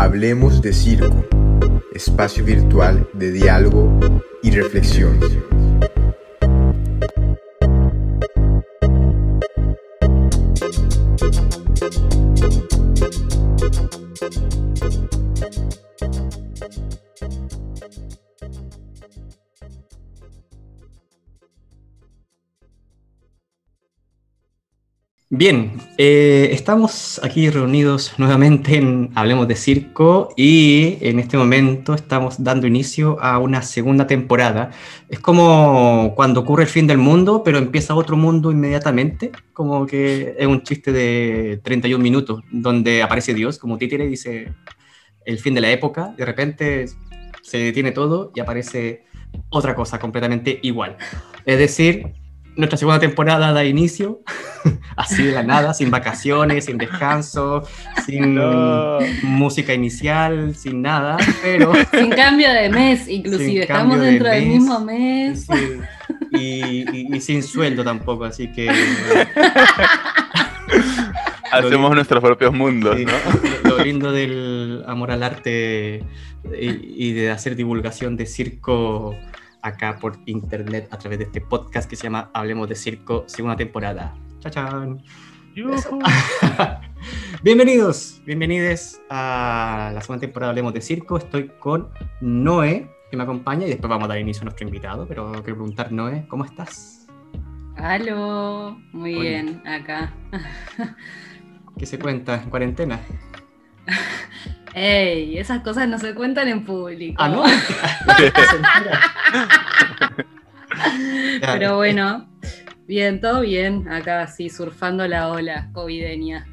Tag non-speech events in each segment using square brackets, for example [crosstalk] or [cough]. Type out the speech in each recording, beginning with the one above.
Hablemos de Circo, espacio virtual de diálogo y reflexión. Bien, eh, estamos aquí reunidos nuevamente en Hablemos de Circo y en este momento estamos dando inicio a una segunda temporada. Es como cuando ocurre el fin del mundo, pero empieza otro mundo inmediatamente, como que es un chiste de 31 minutos, donde aparece Dios como títere y dice el fin de la época, de repente se detiene todo y aparece otra cosa completamente igual. Es decir, nuestra segunda temporada da inicio, [laughs] así de la nada, sin vacaciones, sin descanso, sin música inicial, sin nada, pero... [laughs] Sin cambio de mes, inclusive, estamos dentro del mismo mes. Y, sin sueldo tampoco, así que... [laughs] Hacemos nuestros propios mundos, ¿no? Lo lindo del amor al arte y de hacer divulgación de circo acá por internet a través de este podcast que se llama Hablemos de Circo, segunda temporada. ¡Chachán! [laughs] bienvenidos, bienvenidos a la segunda temporada de Hablemos de Circo. Estoy con Noé, que me acompaña, y después vamos a dar inicio a nuestro invitado, pero quiero preguntar, Noé, ¿cómo estás? Aló, muy bien, acá. ¿Qué se cuenta en cuarentena? [laughs] Ey, esas cosas no se cuentan en público. Ah, no. [laughs] Pero bueno, bien, todo bien. Acá sí, surfando la ola covideña.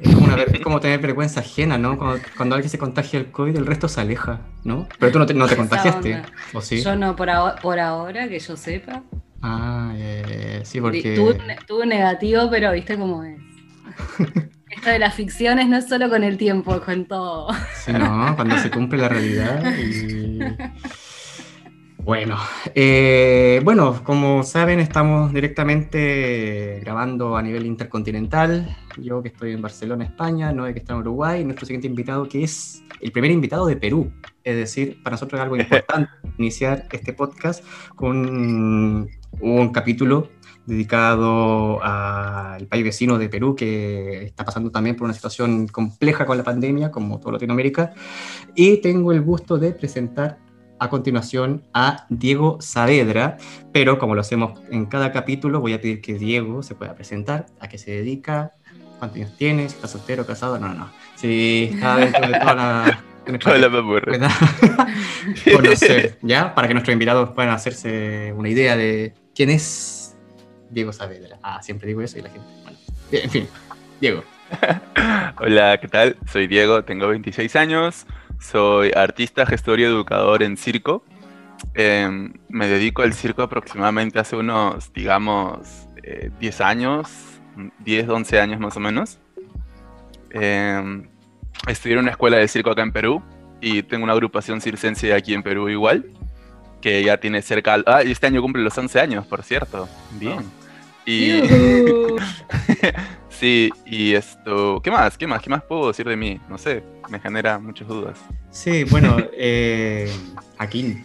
Es, como tener vergüenza ajena, ¿no? Cuando, alguien se contagia el COVID, el resto se aleja, ¿no? Pero tú no te, no te contagiaste, ¿o sí? Yo no, por, por ahora, que yo sepa. Ah, sí, porque... Tuve, negativo, pero viste cómo es. [laughs] Esto de las ficciones no es solo con el tiempo, con todo. Sí, no, cuando se cumple la realidad. Bueno, eh, bueno, como saben, estamos directamente grabando a nivel intercontinental. Yo que estoy en Barcelona, España, Noé que está en Uruguay, nuestro siguiente invitado que es el primer invitado de Perú. Es decir, para nosotros es algo importante [laughs] iniciar este podcast con un capítulo dedicado al país vecino de Perú, que está pasando también por una situación compleja con la pandemia, como toda Latinoamérica. Y tengo el gusto de presentar a continuación a Diego Saavedra, pero como lo hacemos en cada capítulo, voy a pedir que Diego se pueda presentar, a qué se dedica, cuántos años tiene, si está soltero, casado, no, no, no. Si está dentro de toda la... [laughs] [laughs] conocer, ¿ya? Para que nuestros invitados puedan hacerse una idea de quién es Diego Saavedra. Ah, siempre digo eso y la gente. Bueno, en fin, Diego. [laughs] Hola, ¿qué tal? Soy Diego, tengo 26 años, soy artista, gestor y educador en circo. Em, me dedico al circo aproximadamente hace unos, digamos, 10 eh, años, 10, 11 años más o menos. Eh, estudié en una escuela de circo acá en Perú y tengo una agrupación circense aquí en Perú igual que ya tiene cerca. Ah, y este año cumple los 11 años, por cierto. Bien. Y. [laughs] sí, y esto. ¿Qué más? ¿Qué más? ¿Qué más puedo decir de mí? No sé, me genera muchas dudas. Sí, bueno, eh, aquí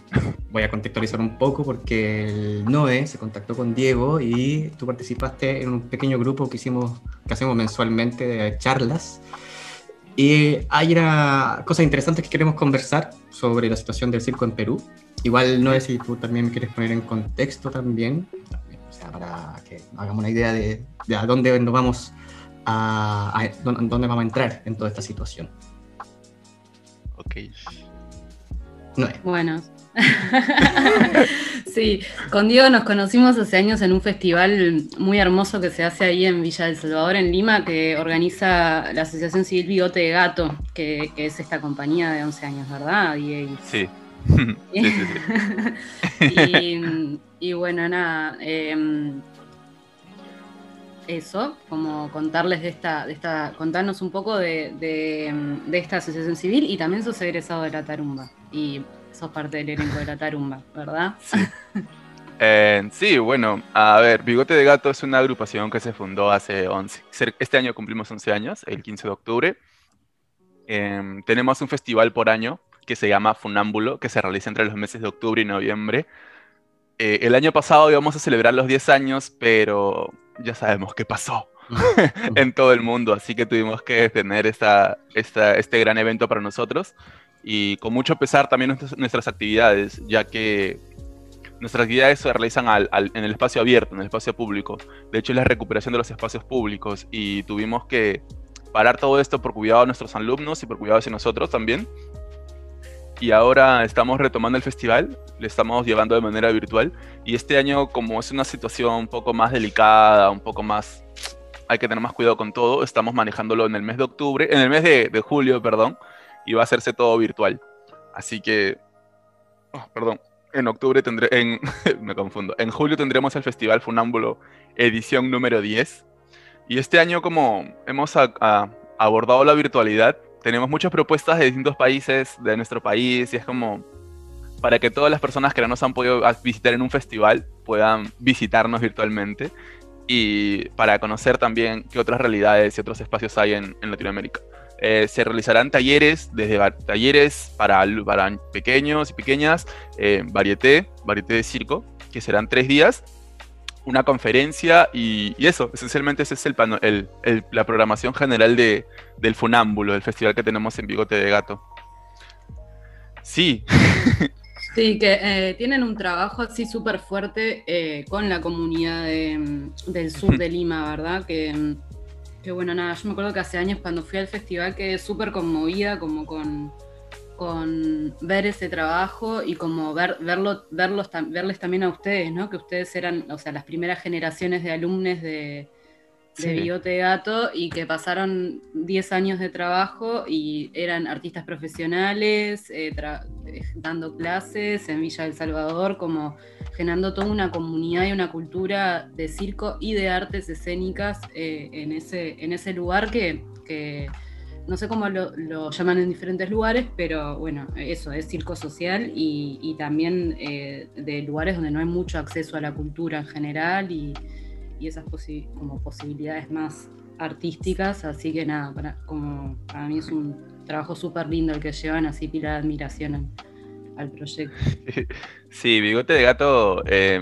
voy a contextualizar un poco porque el Noé se contactó con Diego y tú participaste en un pequeño grupo que hicimos, que hacemos mensualmente de charlas. Y hay una cosa interesante que queremos conversar sobre la situación del circo en Perú Igual no sé si tú también me quieres poner en contexto también, o sea, para que hagamos una idea de, a dónde nos vamos a, dónde vamos a entrar en toda esta situación. Ok. No Bueno. [laughs] sí, con Diego nos conocimos hace años en un festival muy hermoso que se hace ahí en Villa del Salvador, en Lima, que organiza la Asociación Civil Bigote de Gato, que, es esta compañía de 11 años, ¿verdad, Diego? Sí, [laughs] [laughs] y, bueno, nada. Em, eso, como contarles de esta, de esta, contarnos un poco de, de, esta asociación civil y también sos egresado de la Tarumba y sos parte del elenco de la Tarumba, ¿verdad? Sí. [laughs] Eh, sí, bueno, a ver, Bigote de Gato es una agrupación que se fundó hace 11, este año cumplimos 11 años, el 15 de octubre, Em, tenemos un festival por año que se llama Funámbulo, que se realiza entre los meses de octubre y noviembre. Eh, el año pasado íbamos a celebrar los 10 años, pero ya sabemos qué pasó [laughs] en todo el mundo, así que tuvimos que tener esta, este gran evento para nosotros y con mucho pesar también nuestras, actividades, ya que nuestras actividades se realizan en el espacio abierto, en el espacio público. De hecho, es la recuperación de los espacios públicos y tuvimos que parar todo esto por cuidado de nuestros alumnos y por cuidado de nosotros también. Y ahora estamos retomando el festival, le estamos llevando de manera virtual. Y este año, como es una situación un poco más delicada, un poco más... Hay que tener más cuidado con todo, estamos manejándolo en el mes de octubre, en el mes de, julio, perdón, y va a hacerse todo virtual. Así que... Oh, perdón, en octubre tendré... En, [laughs] me confundo. En julio tendremos el Festival Funámbulo edición número 10 y este año como hemos abordado la virtualidad, tenemos muchas propuestas de distintos países de nuestro país y es como para que todas las personas que no nos han podido visitar en un festival puedan visitarnos virtualmente y para conocer también qué otras realidades y otros espacios hay en, Latinoamérica. Eh, se realizarán talleres, desde talleres para, para pequeños y pequeñas, eh, varieté, varieté de circo, que serán tres días una conferencia y, eso, esencialmente esa es el, la programación general de, del Funámbulo, del festival que tenemos en Bigote de Gato. Sí. [laughs] Sí, que eh, tienen un trabajo así súper fuerte eh, con la comunidad del sur de Lima, ¿verdad? Que, que, bueno, nada, yo me acuerdo que hace años cuando fui al festival quedé súper conmovida como con con ver ese trabajo y como ver, verlo, verlos, verles también a ustedes, ¿no? Que ustedes eran, o sea, las primeras generaciones de alumnos de, de Gato y que pasaron 10 años de trabajo y eran artistas profesionales, eh, eh, dando clases en Villa del Salvador, como generando toda una comunidad y una cultura de circo y de artes escénicas eh, en, ese, en ese lugar que, que no sé cómo lo, llaman en diferentes lugares, pero bueno, eso es circo social y, también eh, de lugares donde no hay mucho acceso a la cultura en general y, esas como posibilidades más artísticas, así que nada, para, como para mí es un trabajo súper lindo el que llevan, así pila de admiración al, proyecto. [laughs] Sí, Bigote de Gato eh,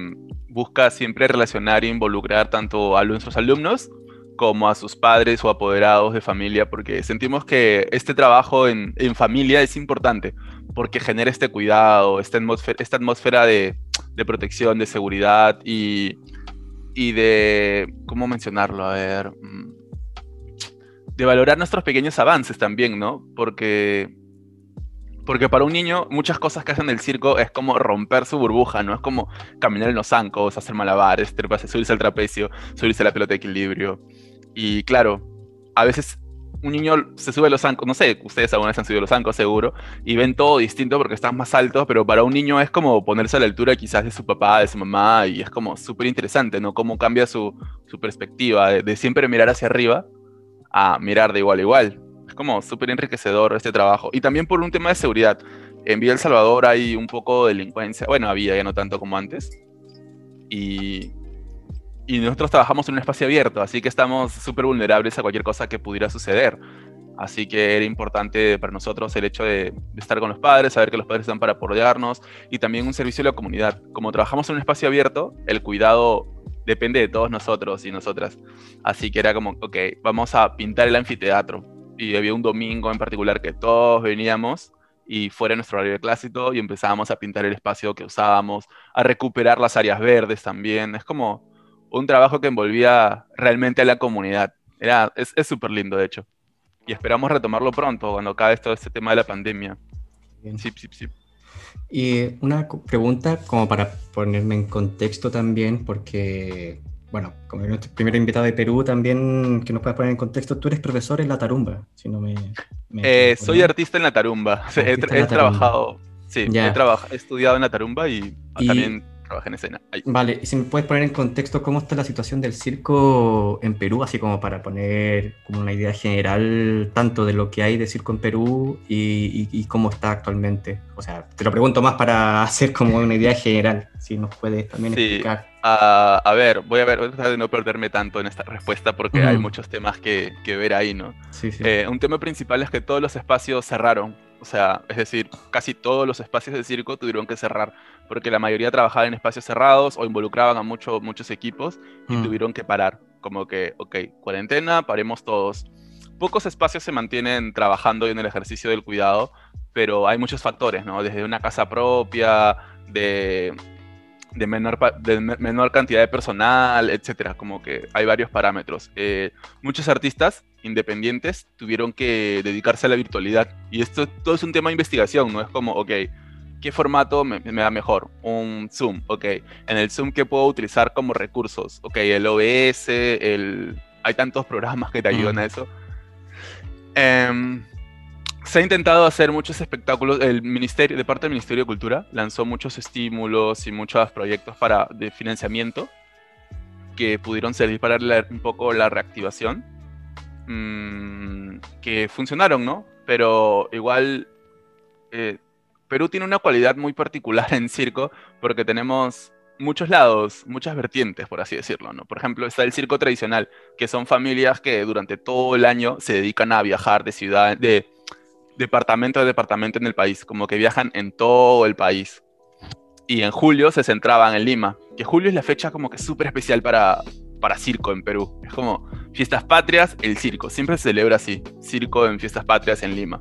busca siempre relacionar e involucrar tanto a nuestros alumnos como a sus padres o apoderados de familia, porque sentimos que este trabajo en, familia es importante, porque genera este cuidado, esta atmósfera, esta atmósfera de, protección, de seguridad y, y de, ¿cómo mencionarlo? A ver, mm, de valorar nuestros pequeños avances también, ¿no? Porque porque para un niño, muchas cosas que hacen el circo es como romper su burbuja, ¿no? Es como caminar en los zancos, hacer malabares, subirse al trapecio, subirse a la pelota de equilibrio. Y claro, a veces un niño se sube a los zancos, no sé, ustedes alguna vez han subido a los zancos seguro, y ven todo distinto porque están más altos, pero para un niño es como ponerse a la altura quizás de su papá, de su mamá, y es como súper interesante, ¿no? Cómo cambia su, su perspectiva de, de, siempre mirar hacia arriba a mirar de igual a igual. Como súper enriquecedor este trabajo. Y también por un tema de seguridad. En Villa El Salvador hay un poco de delincuencia, bueno, había ya no tanto como antes. Y y nosotros trabajamos en un espacio abierto, así que estamos súper vulnerables a cualquier cosa que pudiera suceder. Así que era importante para nosotros el hecho de, estar con los padres, saber que los padres están para apoyarnos y también un servicio a la comunidad. Como trabajamos en un espacio abierto, el cuidado depende de todos nosotros y nosotras. Así que era como, ok, vamos a pintar el anfiteatro. Y había un domingo en particular que todos veníamos y fuera nuestro horario de clase y todo, y empezábamos a pintar el espacio que usábamos, a recuperar las áreas verdes también. Es como un trabajo que envolvía realmente a la comunidad. Era, es súper lindo, de hecho. Y esperamos retomarlo pronto, cuando acabe todo este tema de la pandemia. Sí, sí, sí. Y una pregunta como para ponerme en contexto también, porque, bueno, como nuestro primer invitado de Perú también, que nos puedas poner en contexto, tú eres profesor en la tarumba, si no me... Eh, soy artista en la tarumba, [laughs] he, trabajado, sí, he, he, estudiado en la tarumba y, también trabaja en escena. Vale, y si me puedes poner en contexto cómo está la situación del circo en Perú, así como para poner como una idea general tanto de lo que hay de circo en Perú y, cómo está actualmente. O sea, te lo pregunto más para [laughs] hacer como una idea general, si nos puedes también explicar. A ver, voy a ver, voy a tratar de no perderme tanto en esta respuesta porque hay muchos temas que, que, ver ahí, ¿no? Sí, sí. Eh, un tema principal es que todos los espacios cerraron o sea, es decir, casi todos los espacios de circo tuvieron que cerrar, porque la mayoría trabajaba en espacios cerrados o involucraban a muchos muchos equipos y mm. tuvieron que parar. Como que, ok, cuarentena, paremos todos. Pocos espacios se mantienen trabajando en el ejercicio del cuidado, pero hay muchos factores, ¿no? Desde una casa propia, de de menor, de menor cantidad de personal, etcétera, como que hay varios parámetros. Eh, muchos artistas independientes tuvieron que dedicarse a la virtualidad y esto todo es un tema de investigación, no es como, ok, ¿qué formato me, da mejor? Un Zoom, ok, en el Zoom ¿qué puedo utilizar como recursos? Ok, el OBS, el... hay tantos programas que te ayudan a eso. Um, se ha intentado hacer muchos espectáculos. El ministerio, de parte del Ministerio de Cultura, lanzó muchos estímulos y muchos proyectos para, de financiamiento que pudieron servir para un poco la reactivación. Mm, que funcionaron, ¿no? Pero igual eh, Perú tiene una cualidad muy particular en circo porque tenemos muchos lados, muchas vertientes, por así decirlo, ¿no? Por ejemplo, está el circo tradicional, que son familias que durante todo el año se dedican a viajar de ciudad, de departamento a departamento en el país, como que viajan en todo el país. Y en julio se centraban en Lima, que julio es la fecha como que súper especial para, para circo en Perú. Es como fiestas patrias, el circo. Siempre se celebra así, circo en fiestas patrias en Lima.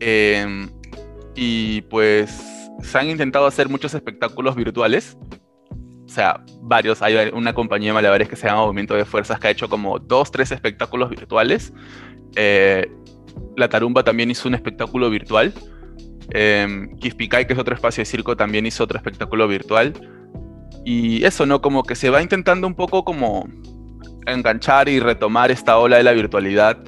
Em, y pues se han intentado hacer muchos espectáculos virtuales. O sea, varios. Hay una compañía de malabares que se llama Movimiento de Fuerzas que ha hecho como dos, tres espectáculos virtuales. Eh, la Tarumba también hizo un espectáculo virtual. Eh, que es otro espacio de circo, también hizo otro espectáculo virtual. Y eso, ¿no? Como que se va intentando un poco como enganchar y retomar esta ola de la virtualidad.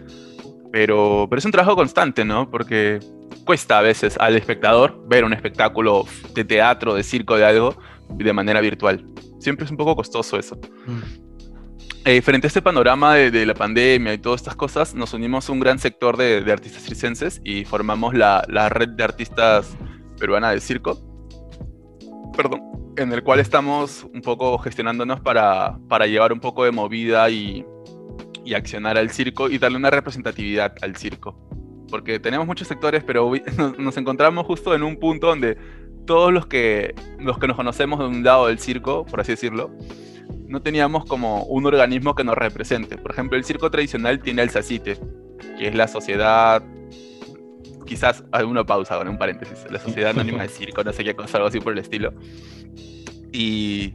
Pero, pero es un trabajo constante, ¿no? Porque cuesta a veces al espectador ver un espectáculo de teatro, de circo, de algo, de manera virtual. Siempre es un poco costoso eso. Mm. Eh, frente a este panorama de, la pandemia y todas estas cosas, nos unimos un gran sector de, artistas circenses y formamos la, red de artistas peruana de circo, perdón, en el cual estamos un poco gestionándonos para, llevar un poco de movida y, accionar al circo y darle una representatividad al circo. Porque tenemos muchos sectores, pero [laughs] nos, nos encontramos justo en un punto donde todos los los que nos conocemos de un lado del circo, por así decirlo, no teníamos como un organismo que nos represente. Por ejemplo, el circo tradicional tiene el SACITE, que es la sociedad, quizás alguna pausa, con un paréntesis, la sociedad anónima de circo, no sé qué cosa, algo así por el estilo. Y,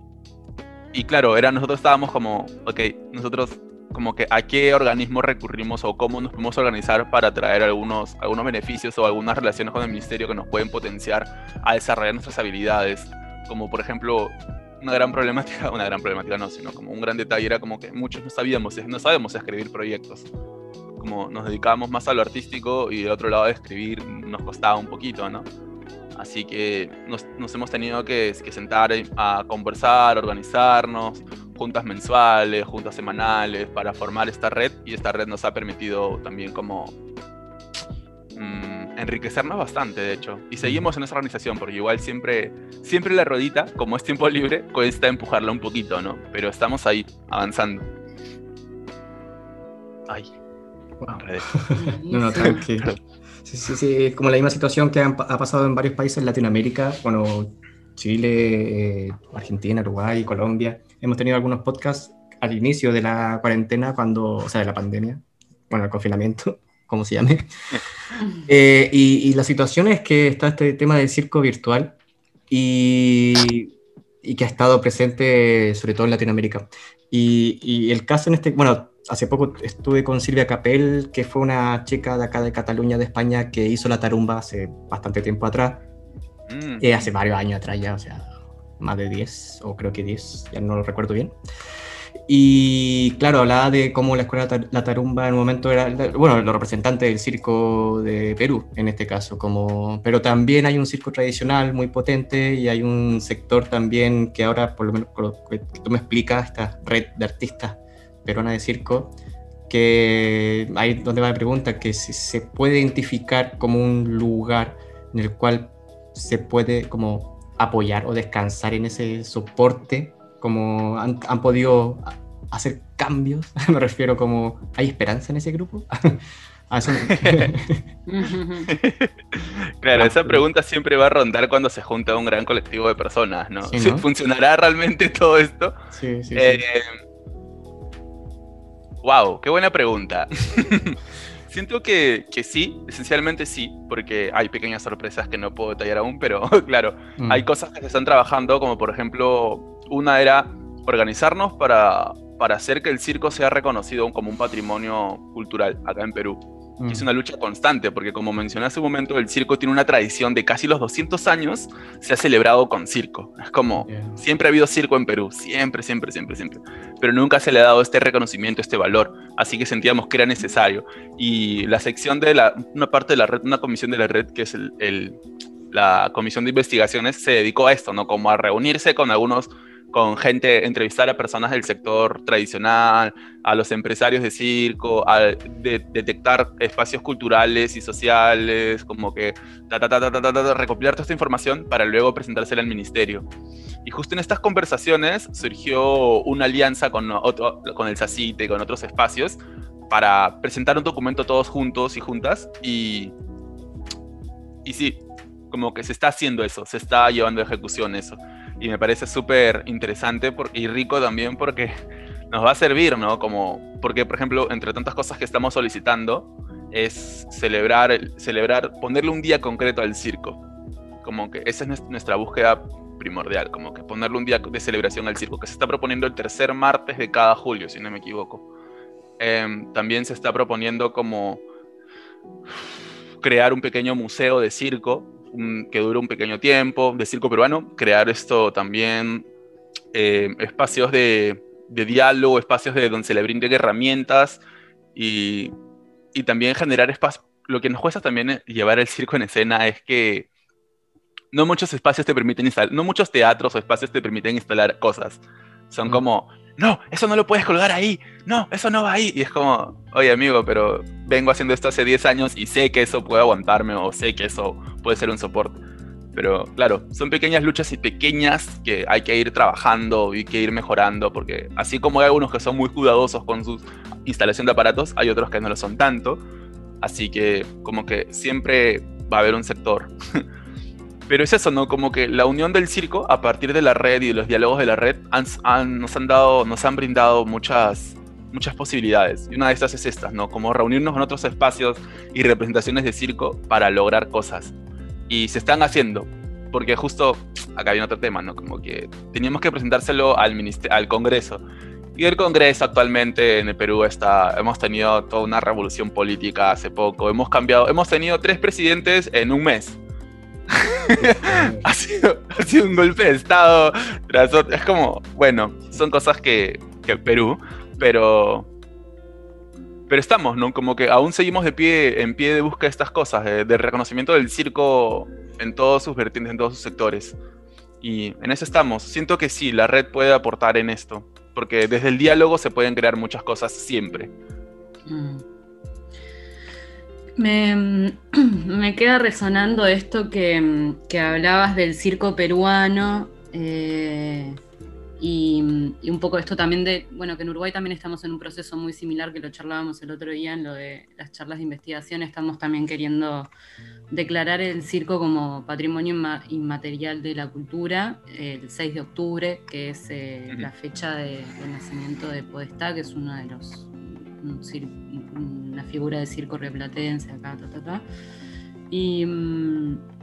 y claro, era, nosotros estábamos como, ok, nosotros como que a qué organismo recurrimos o cómo nos podemos organizar para traer algunos, algunos beneficios o algunas relaciones con el ministerio que nos pueden potenciar a desarrollar nuestras habilidades. Como por ejemplo, una gran problemática, [laughs] una gran problemática no, sino como un gran detalle era como que muchos no sabíamos, no sabemos escribir proyectos. Como nos dedicábamos más a lo artístico y de otro lado de escribir nos costaba un poquito, ¿no? Así que nos, nos hemos tenido que, que, sentar a conversar, organizarnos, juntas mensuales, juntas semanales, para formar esta red y esta red nos ha permitido también como Mm, enriquecernos bastante, de hecho. Y seguimos en esa organización, porque igual siempre, siempre la rodita, como es tiempo libre, cuesta empujarla un poquito, ¿no? Pero estamos ahí, avanzando. Ay. [laughs] no, no, tranquilo. Sí, sí, sí, como la misma situación que ha pasado en varios países en Latinoamérica, bueno, Chile, eh, Argentina, Uruguay, Colombia. Hemos tenido algunos podcasts al inicio de la cuarentena, cuando, o sea, de la pandemia, bueno, el confinamiento, como se llame. [laughs] Eh, y, la situación es que está este tema del circo virtual y, y que ha estado presente sobre todo en Latinoamérica. Y, y, el caso en este, bueno, hace poco estuve con Silvia Capel, que fue una chica de acá de Cataluña, de España, que hizo la tarumba hace bastante tiempo atrás, mm. eh, hace varios años atrás ya, o sea, más de 10, o creo que 10, ya no lo recuerdo bien. Y claro, hablaba de cómo la escuela La Tarumba en un momento era, bueno, los representantes del circo de Perú, en este caso, como, pero también hay un circo tradicional muy potente y hay un sector también que ahora, por lo menos por lo que tú me explicas, esta red de artistas peruana de circo, que ahí donde va la pregunta, que si se puede identificar como un lugar en el cual se puede como apoyar o descansar en ese soporte como han, podido hacer cambios, [laughs] me refiero como, ¿hay esperanza en ese grupo? [laughs] [laughs] claro, esa pregunta siempre va a rondar cuando se junta un gran colectivo de personas, ¿no? ¿Funcionará realmente todo esto? Sí, sí, Wow, eh, qué buena pregunta. Siento que, que, sí, esencialmente sí, porque hay pequeñas sorpresas que no puedo detallar aún, pero claro, mm. hay cosas que se están trabajando, como por ejemplo una era organizarnos para, para hacer que el circo sea reconocido como un patrimonio cultural acá en Perú. es mm. una lucha constante, porque como mencioné hace un momento, el circo tiene una tradición de casi los 200 años, se ha celebrado con circo. Es como, siempre ha habido circo en Perú, siempre, siempre, siempre, siempre. Pero nunca se le ha dado este reconocimiento, este valor. Así que sentíamos que era necesario. Y la sección de la, una parte de la red, una comisión de la red, que es el, la comisión de investigaciones, se dedicó a esto, ¿no? Como a reunirse con algunos con gente, entrevistar a personas del sector tradicional, a los empresarios de circo, a detectar espacios culturales y sociales, como que recopilar toda esta información para luego presentársela al ministerio. Y justo en estas conversaciones surgió una alianza con, otro, con el SACITE con otros espacios para presentar un documento todos juntos y juntas y, y sí, como que se está haciendo eso, se está llevando a ejecución eso y me parece súper interesante y rico también porque nos va a servir, ¿no? Como, porque, por ejemplo, entre tantas cosas que estamos solicitando, es celebrar, celebrar, ponerle un día concreto al circo. Como que esa es nuestra búsqueda primordial, como que ponerle un día de celebración al circo, que se está proponiendo el tercer martes de cada julio, si no me equivoco. Em, también se está proponiendo como crear un pequeño museo de circo que dure un pequeño tiempo, de circo peruano, crear esto también, eh, espacios de, diálogo, espacios de donde se le brinden herramientas y, y también generar espacios. Lo que nos cuesta también llevar el circo en escena es que no muchos espacios te permiten instalar, no muchos teatros o espacios te permiten instalar cosas. Son como, no, eso no lo puedes colgar ahí, no, eso no va ahí. Y es como, oye amigo, pero vengo haciendo esto hace 10 años y sé que eso puede aguantarme o sé que eso puede ser un soporte. Pero claro, son pequeñas luchas y pequeñas que hay que ir trabajando y que ir mejorando, porque así como hay algunos que son muy cuidadosos con su instalación de aparatos, hay otros que no lo son tanto. Así que como que siempre va a haber un sector [laughs] Pero es eso, ¿no? Como que la unión del circo, a partir de la red y de los diálogos de la red, nos han dado, nos han brindado muchas, muchas posibilidades. Y una de estas es esta, ¿no? Como reunirnos en otros espacios y representaciones de circo para lograr cosas. Y se están haciendo, porque justo acá viene otro tema, ¿no? Como que teníamos que presentárselo al, al Congreso. Y el Congreso actualmente en el Perú está, hemos tenido toda una revolución política hace poco, hemos cambiado, hemos tenido tres presidentes en un mes [laughs] ha, sido, un golpe de Estado Es como, bueno, son cosas que, que Perú, pero pero estamos, ¿no? Como que aún seguimos de pie, en pie de busca de estas cosas, de, reconocimiento del circo en todos sus vertientes, en todos sus sectores. Y en eso estamos. Siento que sí, la red puede aportar en esto, porque desde el diálogo se pueden crear muchas cosas siempre. Mm. [clears throat] Me, queda resonando esto que, hablabas del circo peruano eh, y, un poco esto también de, bueno, que en Uruguay también estamos en un proceso muy similar que lo charlábamos el otro día en lo de las charlas de investigación, estamos también queriendo declarar el circo como patrimonio inmaterial de la cultura el 6 de octubre, que es eh, la fecha de, del nacimiento de Podestá, que es uno de los una figura de circo replatense acá, ta, ta, ta. Y, mm,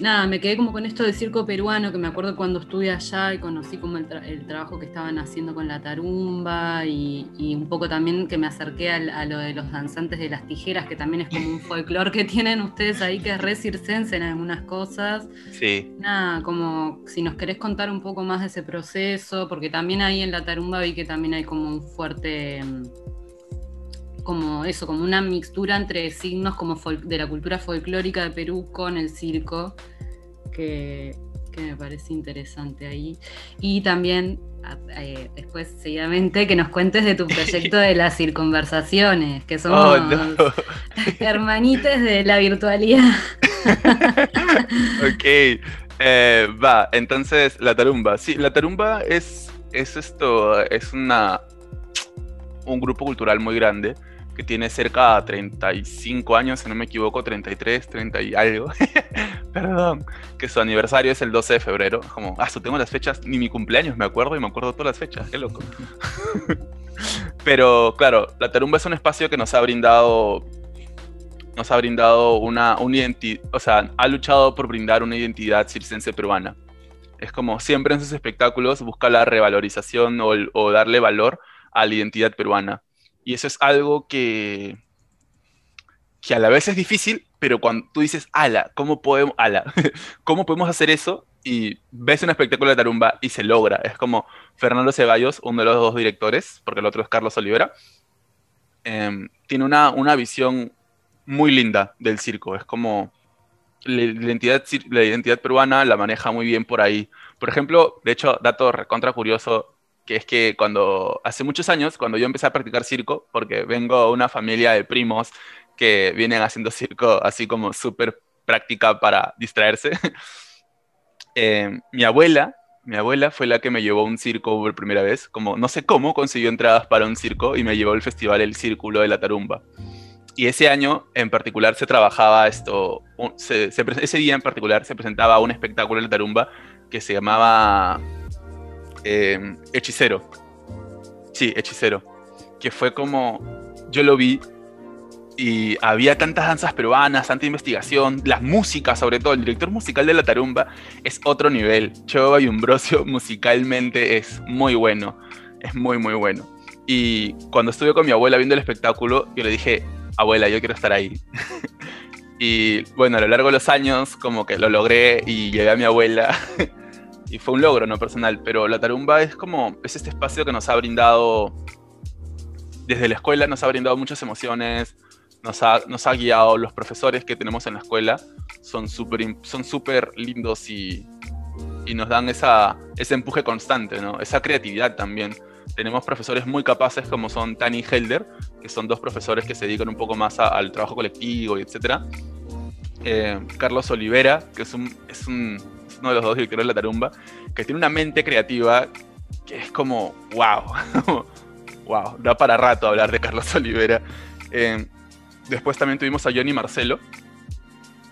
nada, me quedé como con esto del circo peruano, que me acuerdo cuando estuve allá y conocí como el, trabajo que estaban haciendo con la tarumba y, un poco también que me acerqué a, lo de los danzantes de las tijeras, que también es como un [laughs] folclore que tienen ustedes ahí que es re circense en algunas cosas. Sí. Nada, como si nos querés contar un poco más de ese proceso, porque también ahí en la tarumba vi que también hay como un fuerte como eso, como una mixtura entre signos como de la cultura folclórica de Perú con el circo, que, me parece interesante ahí. Y también, eh, después, seguidamente, que nos cuentes de tu proyecto de las circunversaciones, que somos oh, [laughs] hermanites de la virtualidad. ok, eh, va, entonces la tarumba. Sí, la tarumba es, es esto, es una, un grupo cultural muy grande que tiene cerca de 35 años, si no me equivoco, 33, 30 y algo. [laughs] Perdón, que su aniversario es el 12 de febrero. Como, ah, tengo las fechas, ni mi cumpleaños me acuerdo y me acuerdo todas las fechas, qué loco. [laughs] Pero claro, la Tarumba es un espacio que nos ha brindado nos ha brindado una, identidad, o sea, ha luchado por brindar una identidad circense peruana. Es como siempre en sus espectáculos busca la revalorización o, o darle valor a la identidad peruana. Y eso es algo que, que a la vez es difícil, pero cuando tú dices, ala, ¿cómo podemos, ala, [laughs] ¿cómo podemos hacer eso? Y ves un espectáculo de tarumba y se logra. Es como Fernando Ceballos, uno de los dos directores, porque el otro es Carlos Olivera, em, tiene una, una visión muy linda del circo. Es como la identidad, la identidad peruana la maneja muy bien por ahí. Por ejemplo, de hecho, dato recontra curioso, que es que cuando, hace muchos años, cuando yo empecé a practicar circo, porque vengo de una familia de primos que vienen haciendo [laughs] circo así como súper práctica para distraerse, [laughs] eh, mi abuela, mi abuela fue la que me llevó a un circo por primera vez, como no sé cómo consiguió entradas para un circo y me llevó al festival El Círculo de la Tarumba. Y ese año en particular se trabajaba esto, ese día en particular se presentaba un espectáculo de la Tarumba que se llamaba eh, hechicero. Sí, Hechicero. Que fue como, yo lo vi y había tantas danzas peruanas, tanta investigación, las músicas sobre todo, el director musical de La Tarumba es otro nivel. Chova y Umbrosio [laughs] musicalmente es muy bueno, es muy muy bueno. Y cuando estuve con mi abuela viendo el espectáculo, yo le dije, abuela, yo quiero estar ahí. [laughs] y bueno, a lo largo de los años como que lo logré y llevé a mi abuela [laughs] y fue un logro no personal, pero la tarumba es como, es este espacio que nos ha brindado, desde la escuela nos ha brindado muchas emociones, nos ha, nos ha guiado, los profesores que tenemos en la escuela son súper son lindos y, y nos dan esa, ese empuje constante, ¿no? esa creatividad también. Tenemos profesores muy capaces como son Tani Helder, que son dos profesores que se dedican un poco más al trabajo colectivo y. Eh, Carlos Olivera, que es un, es un uno de los dos directores de la tarumba, que tiene una mente creativa que es como, wow, wow, [laughs] da para rato hablar de Carlos Olivera. Eh, después también tuvimos a Johnny Marcelo,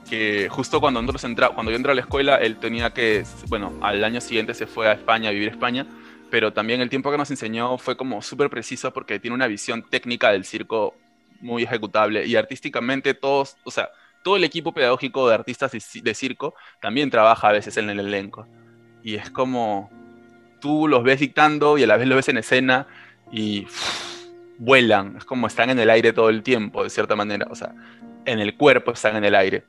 que justo cuando, nosotros entra, cuando yo entré a la escuela, él tenía que, bueno, al año siguiente se fue a España a vivir España, pero también el tiempo que nos enseñó fue como súper preciso porque tiene una visión técnica del circo muy ejecutable y artísticamente todos, o sea, todo el equipo pedagógico de artistas de circo también trabaja a veces en el elenco. Y es como tú los ves dictando y a la vez los ves en escena y vuelan. Es como están en el aire todo el tiempo, de cierta manera. O sea, en el cuerpo están en el aire.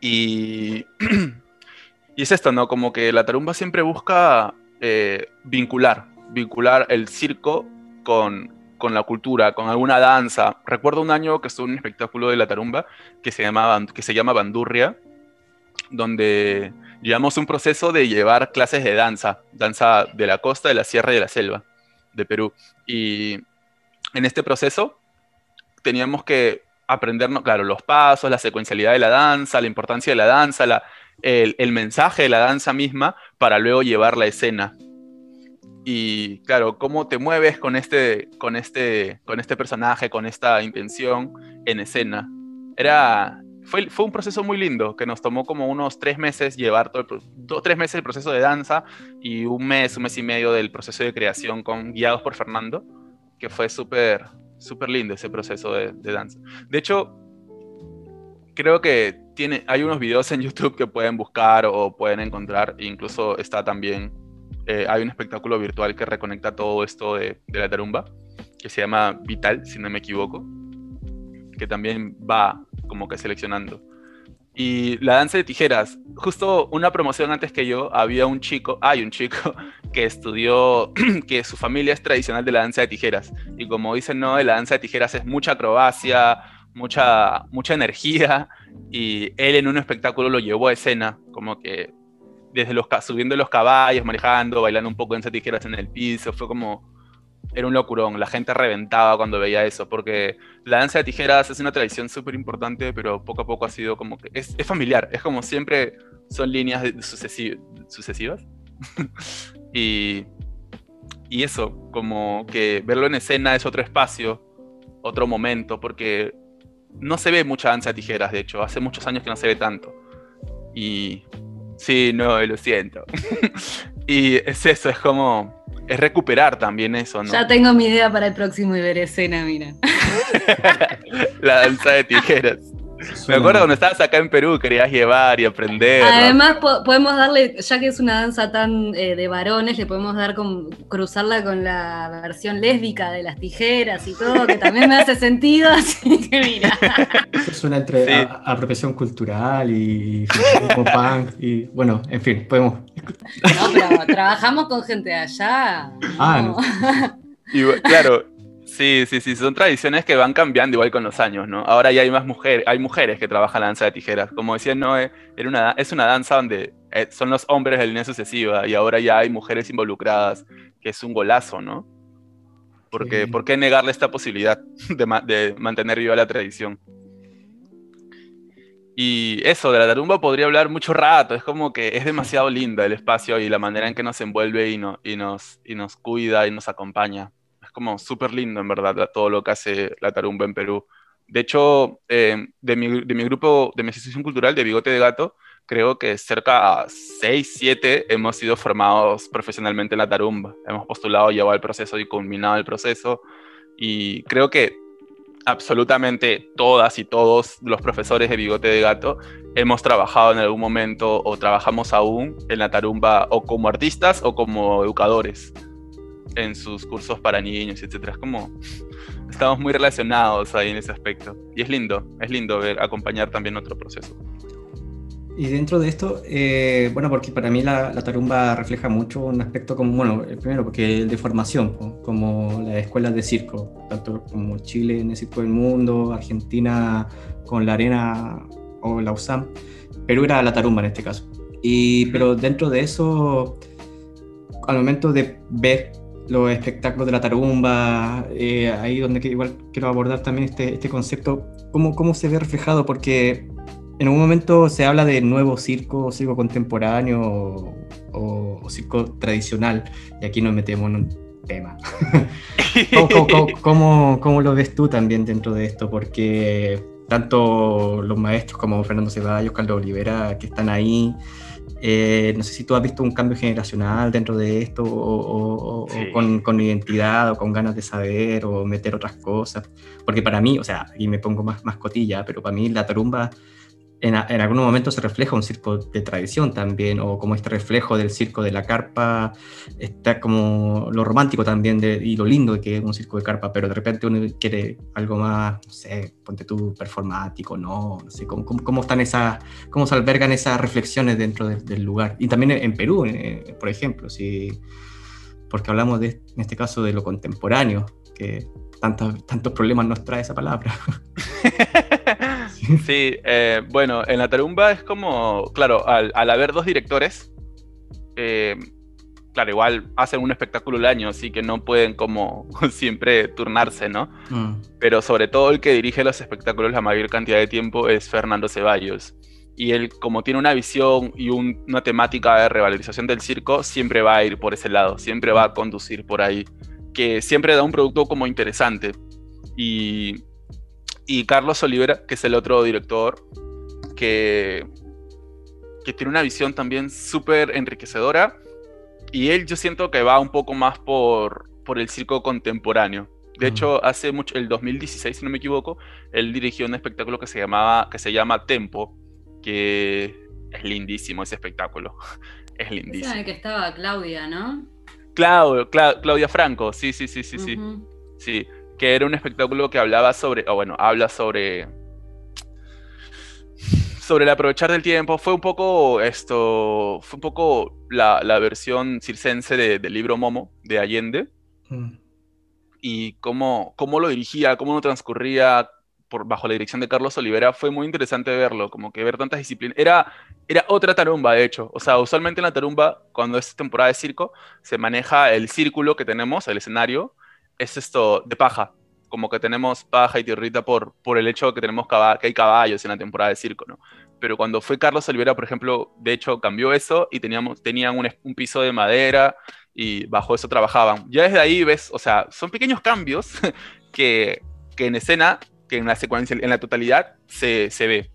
Y, [clears throat] y es esto, ¿no? Como que la tarumba siempre busca eh, vincular, vincular el circo con, con la cultura, con alguna danza. Recuerdo un año que estuve en un espectáculo de la tarumba que se, llamaba, que se llama Bandurria, donde llevamos un proceso de llevar clases de danza, danza de la costa, de la sierra y de la selva de Perú. Y en este proceso teníamos que aprendernos, claro, los pasos, la secuencialidad de la danza, la importancia de la danza, el, el mensaje de la danza misma, para luego llevar la escena y claro, cómo te mueves con este, con este, con este personaje, con esta intención en escena. Era, fue, fue un proceso muy lindo que nos tomó como unos tres meses llevar todo el, tres meses el proceso de danza y un mes, un mes y medio del proceso de creación con guiados por Fernando, que fue súper, súper lindo ese proceso de, de danza. De hecho, creo que tiene, hay unos videos en YouTube que pueden buscar o pueden encontrar, incluso está también, eh, hay un espectáculo virtual que reconecta todo esto de, de la tarumba, que se llama Vital, si no me equivoco, que también va como que seleccionando. Y la danza de tijeras, justo una promoción antes que yo, había un chico, hay un chico [laughs] que estudió, [clears throat] que su familia es tradicional de la danza de tijeras. Y como dicen, no, la danza de tijeras es mucha acrobacia, mucha, mucha energía. Y él en un espectáculo lo llevó a escena, como que desde los, subiendo los caballos, manejando, bailando un poco en tijeras en el piso. Fue como, era un locurón. La gente reventaba cuando veía eso, porque la danza de tijeras es una tradición súper importante, pero poco a poco ha sido como que es, familiar. Es como siempre son líneas sucesivas. [laughs] y, y eso, como que verlo en escena es otro espacio, otro momento, porque no se ve mucha danza de tijeras, de hecho. Hace muchos años que no se ve tanto. Y sí, no, lo siento. [laughs] y es eso, es como es recuperar también eso, ¿no? Ya tengo mi idea para el próximo Iberescena, mira. [laughs] la danza de tijeras. Me acuerdo cuando estabas acá en Perú, querías llevar y aprender. Además, podemos darle, ya que es una danza tan eh, de varones, le podemos dar con, cruzarla con la versión lésbica de las tijeras y todo, que también me hace sentido, [laughs] así que mira. Eso suena entre apropiación cultural y punk, y bueno, en fin, podemos. No, pero trabajamos con gente de allá. Ah, Y, claro, Sí, sí, sí, son tradiciones que van cambiando igual con los años, ¿no? Ahora ya hay más mujeres, hay mujeres que trabajan la danza de tijeras. Como decía Noé, era una, es una danza donde eh, son los hombres de línea sucesiva y ahora ya hay mujeres involucradas, que es un golazo, ¿no? Porque, ¿por qué negarle esta posibilidad de, mantener viva la tradición? Y eso, de la tarumba podría hablar mucho rato, es como que es demasiado [laughs] linda el espacio y la manera en que nos envuelve y, no, y, nos, y nos cuida y nos acompaña como súper lindo, en verdad, todo lo que hace la tarumba en Perú. De hecho, eh, de, mi, de, mi, grupo, de mi asociación cultural de Bigote de Gato, creo que cerca a 6, 7 hemos sido formados profesionalmente en la tarumba. Hemos postulado, llevado el proceso y culminado el proceso. Y creo que absolutamente todas y todos los profesores de Bigote de Gato hemos trabajado en algún momento o trabajamos aún en la tarumba o como artistas o como educadores en sus cursos para niños, etcétera. Es como estamos muy relacionados ahí en ese aspecto. Y es lindo, es lindo ver, acompañar también otro proceso. Y dentro de esto, eh, bueno, porque para mí la, tarumba refleja mucho un aspecto como, bueno, primero porque el de formación, como las escuelas de circo, tanto como Chile en el Circo del Mundo, Argentina con la arena o la USAM, Perú era la tarumba en este caso. Y, pero dentro de eso, al momento de ver los espectáculos de la tarumba, eh, ahí donde igual quiero abordar también este, este concepto, ¿cómo, ¿cómo se ve reflejado? Porque en un momento se habla de nuevo circo, circo contemporáneo o, circo tradicional, y aquí nos metemos en un tema. [laughs] ¿Cómo, cómo, lo ves tú también dentro de esto? Porque tanto los maestros como Fernando Ceballos, Carlos Olivera, que están ahí, eh, no sé si tú has visto un cambio generacional dentro de esto, o, con, con, identidad, o con ganas de saber, o meter otras cosas. Porque para mí, o sea, aquí me pongo más, más cotilla, pero para mí la tarumba en, en algunos momentos se refleja un circo de tradición también, o como este reflejo del circo de la carpa, está como lo romántico también de, y lo lindo de que es un circo de carpa, pero de repente uno quiere algo más, no sé, ponte tú, performático, no, no sé, cómo, cómo, están esas, cómo se albergan esas reflexiones dentro del lugar. Y también en Perú, eh, por ejemplo, si, porque hablamos de, en este caso de lo contemporáneo, que tantos, tantos problemas nos trae esa palabra. [laughs] Sí, eh, bueno, en la tarumba es como, claro, al, haber dos directores, eh, claro, igual hacen un espectáculo al año, así que no pueden como [laughs] siempre turnarse, ¿no? Mm. Pero sobre todo el que dirige los espectáculos la mayor cantidad de tiempo es Fernando Ceballos. Y él, como tiene una visión y una temática de revalorización del circo, siempre va a ir por ese lado, siempre va a conducir por ahí, que siempre da un producto como interesante. Y y Carlos Olivera, que es el otro director, que, que tiene una visión también súper enriquecedora. Y él yo siento que va un poco más por, por el circo contemporáneo. De hecho, hace mucho, el 2016, si no me equivoco, él dirigió un espectáculo que se, llamaba, que se llama Tempo, que es lindísimo ese espectáculo. [laughs] Es lindísimo. Es en el que estaba Claudia, ¿no? Claudia Franco, sí, sí, sí, sí, sí. Sí, que era un espectáculo que hablaba sobre, o bueno, habla sobre sobre el aprovechar del tiempo. Fue un poco esto, fue un poco la, versión circense del libro Momo de Allende. Mm. Y cómo, cómo lo dirigía, cómo lo transcurría bajo la dirección de Carlos Olivera, fue muy interesante verlo, como que ver tantas disciplinas. Era, era otra tarumba, de hecho. O sea, usualmente en la tarumba, cuando es temporada de circo, se maneja el círculo que tenemos, el escenario, es esto de paja como que tenemos paja y tierrita por, por el hecho de que, tenemos que hay caballos en la temporada de circo, ¿no? Pero cuando fue Carlos Olivera, por ejemplo, de hecho cambió eso y teníamos, tenían un, un piso de madera y bajo eso trabajaban. Ya desde ahí ves, o sea, son pequeños cambios [laughs] que, que en escena, que en la secuencia, en la totalidad, se, se ve.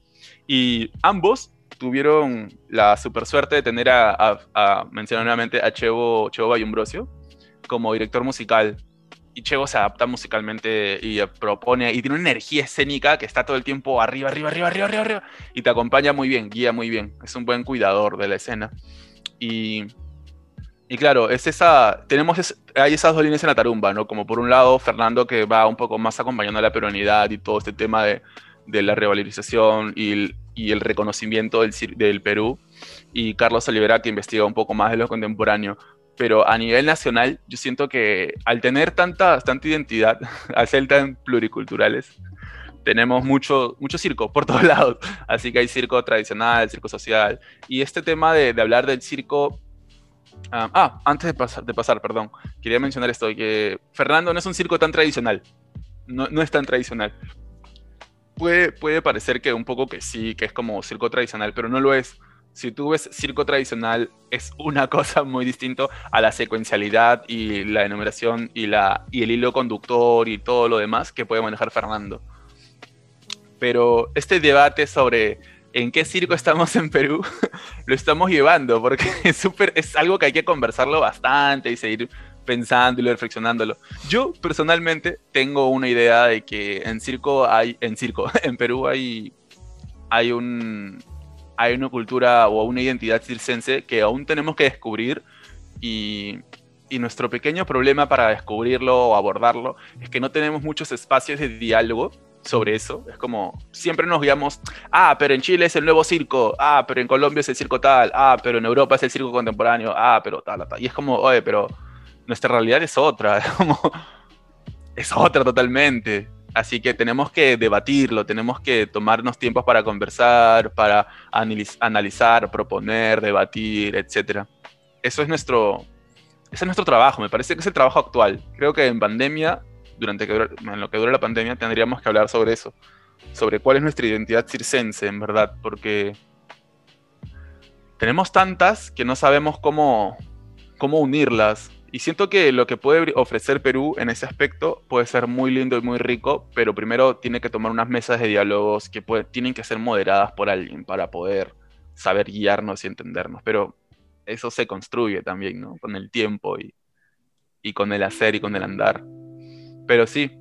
Y ambos tuvieron la super suerte de tener a, a, a mencionar nuevamente a Chevo, Chevo Bayumbrosio como director musical y Chevo se adapta musicalmente y propone y tiene una energía escénica que está todo el tiempo arriba, arriba, arriba, arriba, arriba, arriba y te acompaña muy bien, guía muy bien. Es un buen cuidador de la escena. Y, y claro, es esa, tenemos hay esas dos líneas en la tarumba, ¿no? Como por un lado Fernando que va un poco más acompañando a la peronidad y todo este tema de, de la revalorización y el, y el reconocimiento del, del Perú y Carlos Olivera que investiga un poco más de lo contemporáneo pero a nivel nacional yo siento que al tener tanta, tanta identidad, [laughs] al ser tan pluriculturales, tenemos mucho, mucho circo por todos [laughs] lados. Así que hay circo tradicional, circo social. Y este tema de, de hablar del circo... ah, ah antes de pasar, de pasar, perdón, quería mencionar esto, que Fernando no es un circo tan tradicional. No, es tan tradicional. Puede, puede parecer que un poco que sí, que es como circo tradicional, pero no lo es si tú ves circo tradicional, es una [laughs] cosa muy distinto a la secuencialidad y la enumeración y, la, y el hilo conductor y todo lo demás que puede manejar Fernando. Pero este debate sobre en qué circo estamos en Perú, [laughs] lo estamos llevando, porque [laughs] es, super, es algo que hay que conversarlo bastante y seguir pensándolo reflexionándolo. Yo personalmente tengo una idea de que en circo hay, en circo, [laughs] en Perú hay, hay un, hay una cultura o una identidad circense que aún tenemos que descubrir y, y, nuestro pequeño problema para descubrirlo o abordarlo es que no tenemos muchos espacios de diálogo sobre eso. Es como siempre nos guiamos, ah, pero en Chile es el nuevo circo, ah, pero en Colombia es el circo tal, ah, pero en Europa es el circo contemporáneo, ah, pero tal, tal. Y es como, oye, pero nuestra realidad es otra, [laughs] como, es otra totalmente. Así que tenemos que debatirlo, tenemos que tomarnos tiempos para conversar, para analizar, proponer, debatir, etc. Eso es nuestro, ese es nuestro trabajo, me parece que es el trabajo actual. Creo que en pandemia, durante en lo que dura la pandemia, tendríamos que hablar sobre eso, sobre cuál es nuestra identidad circense, en verdad, porque tenemos tantas que no sabemos cómo, cómo unirlas, y siento que lo que puede ofrecer Perú en ese aspecto puede ser muy lindo y muy rico, pero primero tiene que tomar unas mesas de diálogos que tienen que ser moderadas por alguien para poder saber guiarnos y entendernos. Pero eso se construye también, ¿no? Con el tiempo y, y con el hacer y con el andar. Pero sí,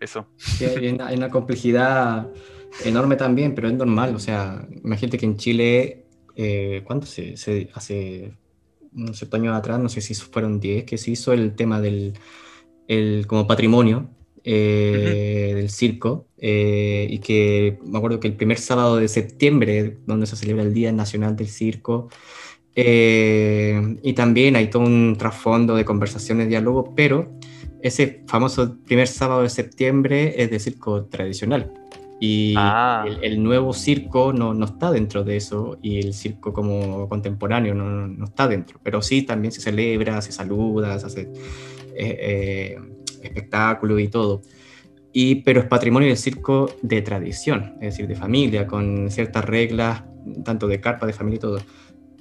eso. hay, una, complejidad enorme también, pero es normal. O sea, imagínate que en Chile, eh, ¿cuánto se, se hace no sé, años atrás, no sé si fueron 10, que se hizo el tema del el, como patrimonio eh, del circo, eh, y que me acuerdo que el primer sábado de septiembre, donde se celebra el Día Nacional del Circo, eh, y también hay todo un trasfondo de conversaciones, diálogo, pero ese famoso primer sábado de septiembre es de circo tradicional. Y ah. el, nuevo circo no, no, está dentro de eso y el circo como contemporáneo no, no, está dentro, pero sí también se celebra, se saluda, se hace eh, eh, espectáculo y todo. Y, pero es patrimonio del circo de tradición, es decir, de familia, con ciertas reglas, tanto de carpa, de familia y todo.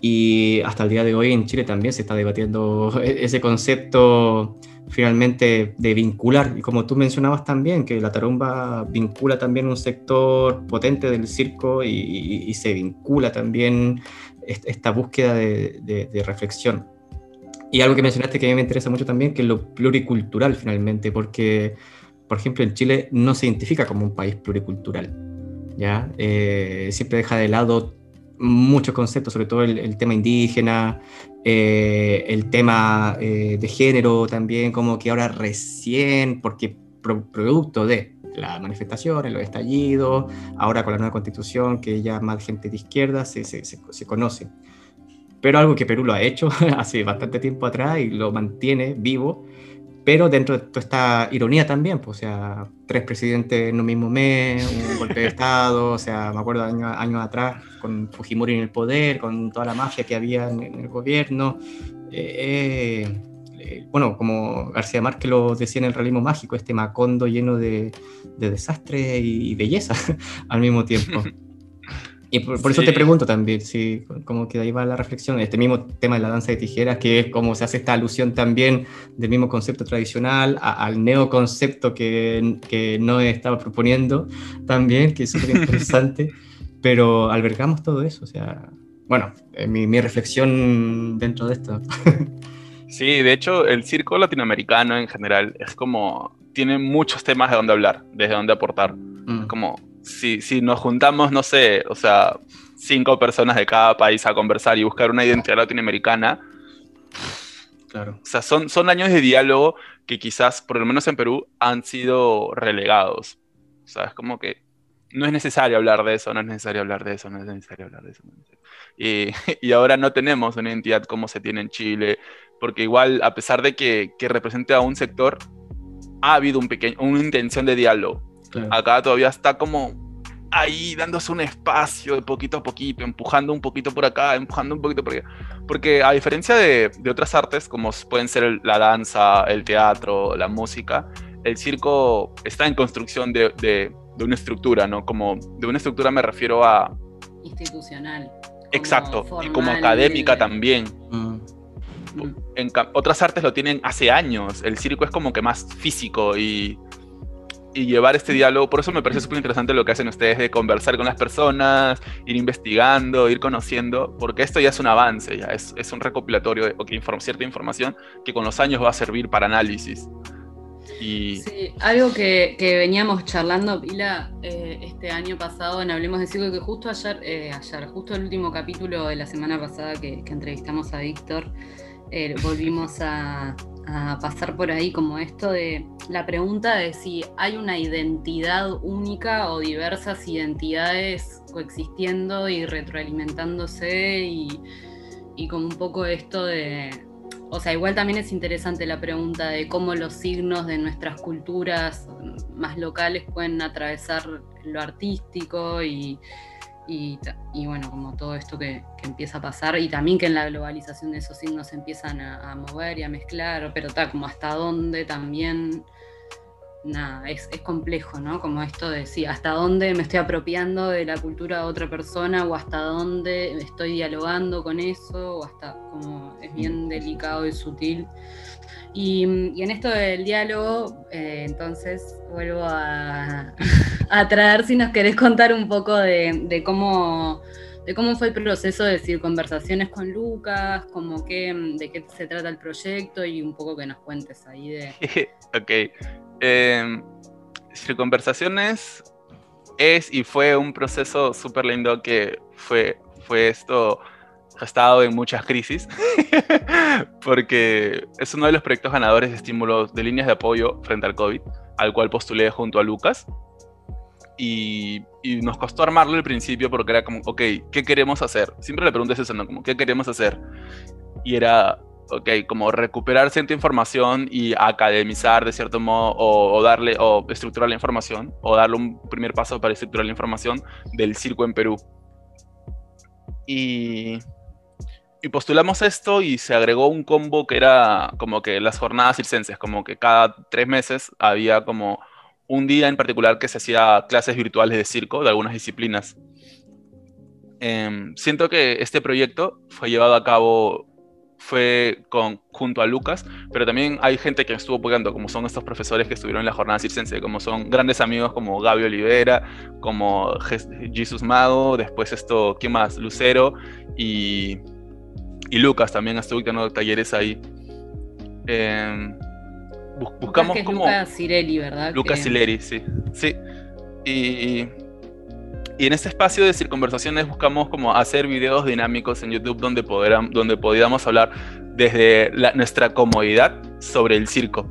Y hasta el día de hoy en Chile también se está debatiendo [laughs] ese concepto finalmente de vincular, y como tú mencionabas también, que la tarumba vincula también un sector potente del circo y, se vincula también esta búsqueda de, reflexión. Y algo que mencionaste que a mí me interesa mucho también, que es lo pluricultural finalmente, porque, por ejemplo, en Chile no se identifica como un país pluricultural. ¿ya? Eh, siempre deja de lado muchos conceptos, sobre todo el, tema indígena, eh, el tema eh, de género también, como que ahora recién, porque producto de las manifestaciones, los estallidos, ahora con la nueva constitución, que ya más gente de izquierda se, se, se conoce. Pero algo que Perú lo ha hecho [laughs] hace bastante tiempo atrás y lo mantiene vivo pero dentro de toda esta ironía también, pues, o sea, tres presidentes en un mismo mes, un golpe de Estado, o sea, me acuerdo años, años atrás con Fujimori en el poder, con toda la mafia que había en, el gobierno. Eh, eh, bueno, como García Márquez lo decía en el realismo mágico, este macondo lleno de, de desastre y belleza [laughs] al mismo tiempo. [laughs] Y por, eso te pregunto también, si como que ahí va la reflexión, este mismo tema de la danza de tijeras, que es como se hace esta alusión también del mismo concepto tradicional al neoconcepto que, que no estaba proponiendo también, que es súper interesante, [laughs] pero albergamos todo eso, o sea, bueno, mi, mi reflexión dentro de esto. [laughs] Sí, de hecho, el circo latinoamericano en general es como, tiene muchos temas de donde hablar, desde donde aportar. Mm. Como si, si nos juntamos, no sé, o sea, cinco personas de cada país a conversar y buscar una identidad latinoamericana, Claro. O sea, son, son años de diálogo que quizás, por lo menos en Perú, han sido relegados. O sea, es como que no es necesario hablar de eso, no es necesario hablar de eso, no es necesario hablar de eso. Y, [laughs] y, ahora no tenemos una identidad como se tiene en Chile, porque igual, a pesar de que, que represente a un sector, ha habido un pequeño, una intención de diálogo. Acá todavía está como ahí dándose un espacio de poquito a poquito, empujando un poquito por acá, empujando un poquito por allá. Porque a diferencia de, de otras artes, como pueden ser la danza, el teatro, la música, el circo está en construcción de, de, de, una estructura, ¿no? Como de una estructura me refiero a... Institucional. Exacto, y como académica también. Mm. En otras artes lo tienen hace años, el circo es como que más físico y y llevar este diálogo. Por eso me parece súper interesante lo que hacen ustedes de conversar con las personas, ir investigando, ir conociendo, porque esto ya es un avance, ya es, es un recopilatorio de okay, cierta información que con los años va a servir para análisis. Y... Sí, algo que, veníamos charlando, Pila, eh, este año pasado en Hablemos de Circo, que justo ayer, eh, ayer, justo el último capítulo de la semana pasada que, que entrevistamos a Víctor, eh, volvimos a, a pasar por ahí como esto de la pregunta de si hay una identidad única o diversas identidades coexistiendo y retroalimentándose y, y como un poco esto de, o sea, igual también es interesante la pregunta de cómo los signos de nuestras culturas más locales pueden atravesar lo artístico y, y, bueno, como todo esto que, empieza a pasar y también que en la globalización de esos signos se empiezan a, mover y a mezclar, pero está como hasta dónde también, nada, es, complejo, ¿no? Como esto de, sí, hasta dónde me estoy apropiando de la cultura de otra persona o hasta dónde estoy dialogando con eso o hasta como es bien delicado y sutil. Y, en esto del diálogo, eh, entonces vuelvo a, [laughs] traer si nos querés contar un poco de, cómo, de cómo fue el proceso de decir conversaciones con Lucas, como que, de qué se trata el proyecto y un poco que nos cuentes ahí de... [laughs] ok. Eh, conversaciones es y fue un proceso súper lindo que fue, fue esto ha estado en muchas crisis, [laughs] porque es uno de los proyectos ganadores de estímulos de líneas de apoyo frente al COVID, al cual postulé junto a Lucas. Y, nos costó armarlo al principio porque era como, ok, ¿qué queremos hacer? Siempre le pregunté eso, ¿no? Como, ¿qué queremos hacer? Y era, ok, como recuperar cierta información y academizar de cierto modo, o, o, darle, o estructurar la información, o darle un primer paso para estructurar la información del circo en Perú. Y y postulamos esto y se agregó un combo que era como que las jornadas circenses, como que cada tres meses había como un día en particular que se hacía clases virtuales de circo de algunas disciplinas. Em, siento que este proyecto fue llevado a cabo fue con, junto a Lucas, pero también hay gente que estuvo apoyando, como son estos profesores que estuvieron en la jornada circense, como son grandes amigos como Gaby Olivera, como Jesus Mago, después esto, ¿quién más? Lucero y y Lucas también estuvo dictando talleres ahí. Eh, buscamos como... Lucas Cirelli, ¿verdad? Lucas que... sí. Sí. Y, y en este espacio de circunversaciones buscamos como hacer videos dinámicos en YouTube donde, donde podíamos hablar desde nuestra comodidad sobre el circo.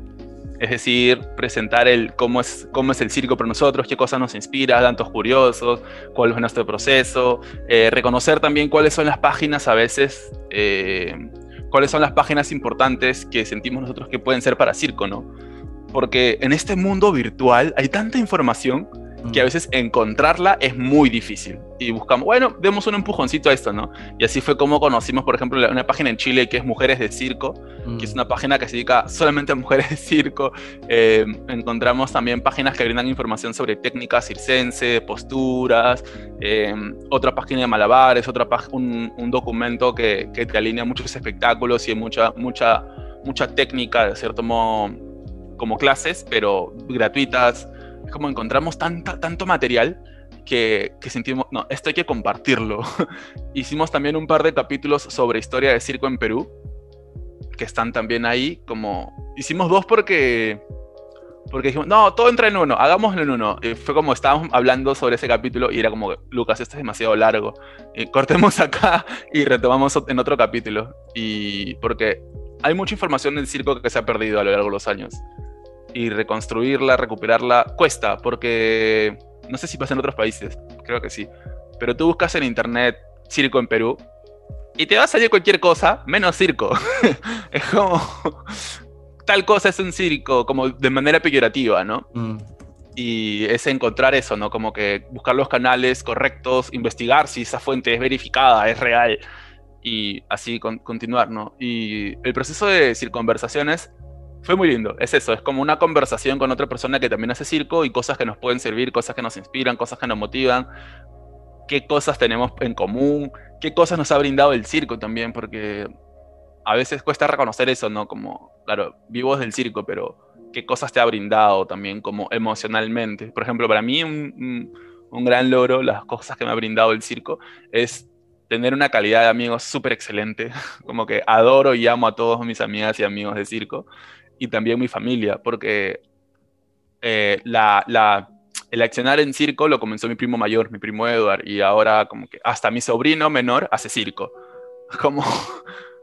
Es decir, presentar el cómo es, cómo es el circo para nosotros, qué cosas nos inspira, datos curiosos, cuál es nuestro proceso, eh, reconocer también cuáles son las páginas a veces, eh, cuáles son las páginas importantes que sentimos nosotros que pueden ser para circo, ¿no? Porque en este mundo virtual hay tanta información que a mm. veces encontrarla es muy difícil. Y buscamos, bueno, demos un empujoncito a esto, ¿no? Y así fue como conocimos, por ejemplo, una página en Chile que es Mujeres de Circo, que es mm. una página que se dedica solamente a mujeres de circo. Eh, encontramos también páginas que brindan información sobre técnicas circense, posturas, eh, otra página de malabares, otra un, un documento que, que, te alinea muchos espectáculos y mucha, mucha, mucha técnica, de cierto modo, como clases, pero gratuitas como encontramos tanta, tanto material que, que, sentimos, no, esto hay que compartirlo. [laughs] Hicimos también un par de capítulos sobre historia de circo en Perú, que están también ahí, como, hicimos dos porque, porque dijimos, no, todo entra en uno, hagámoslo en uno. Y fue como estábamos hablando sobre ese capítulo y era como, Lucas, esto es demasiado largo. Y cortemos [laughs] acá y retomamos en otro capítulo. Y porque hay mucha información del circo que se ha perdido a lo largo de los años y reconstruirla, recuperarla, cuesta, porque no sé si pasa en otros países, creo que sí, pero tú buscas en internet circo en Perú y te va a salir cualquier cosa menos circo. [laughs] es como tal cosa es un circo, como de manera peyorativa, ¿no? Mm. Y es encontrar eso, ¿no? Como que buscar los canales correctos, investigar si esa fuente es verificada, es real, y así continuar, ¿no? Y el proceso de circunversaciones fue muy lindo, es eso, es como una conversación con otra persona que también hace circo y cosas que nos pueden servir, cosas que nos inspiran, cosas que nos motivan, qué cosas tenemos en común, qué cosas nos ha brindado el circo también, porque a veces cuesta reconocer eso, ¿no? Como, claro, vivos del circo, pero qué cosas te ha brindado también como emocionalmente. Por ejemplo, para mí un, un gran logro, las cosas que me ha brindado el circo, es tener una calidad de amigos súper excelente, [laughs] como que adoro y amo a todos mis amigas y amigos de circo y también mi familia, porque eh, la, la, el accionar en circo lo comenzó mi primo mayor, mi primo Edward, y ahora como que hasta mi sobrino menor hace circo. [laughs] Como...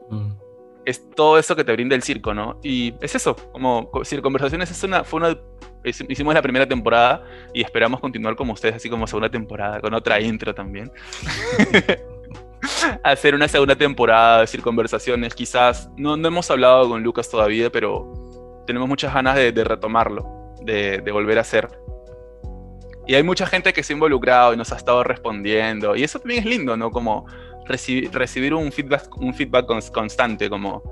Mm. Es todo eso que te brinda el circo, ¿no? Y es eso, como Conversaciones es una, fue una, hicimos la primera temporada y esperamos continuar como ustedes, así como segunda temporada, con otra intro también. [laughs] hacer una segunda temporada de Conversaciones. Quizás no, no hemos hablado con Lucas todavía, pero tenemos muchas ganas de, retomarlo, de, volver a hacer. Y hay mucha gente que se ha involucrado y nos ha estado respondiendo. Y eso también es lindo, ¿no? Como recibir un feedback, un feedback constante, como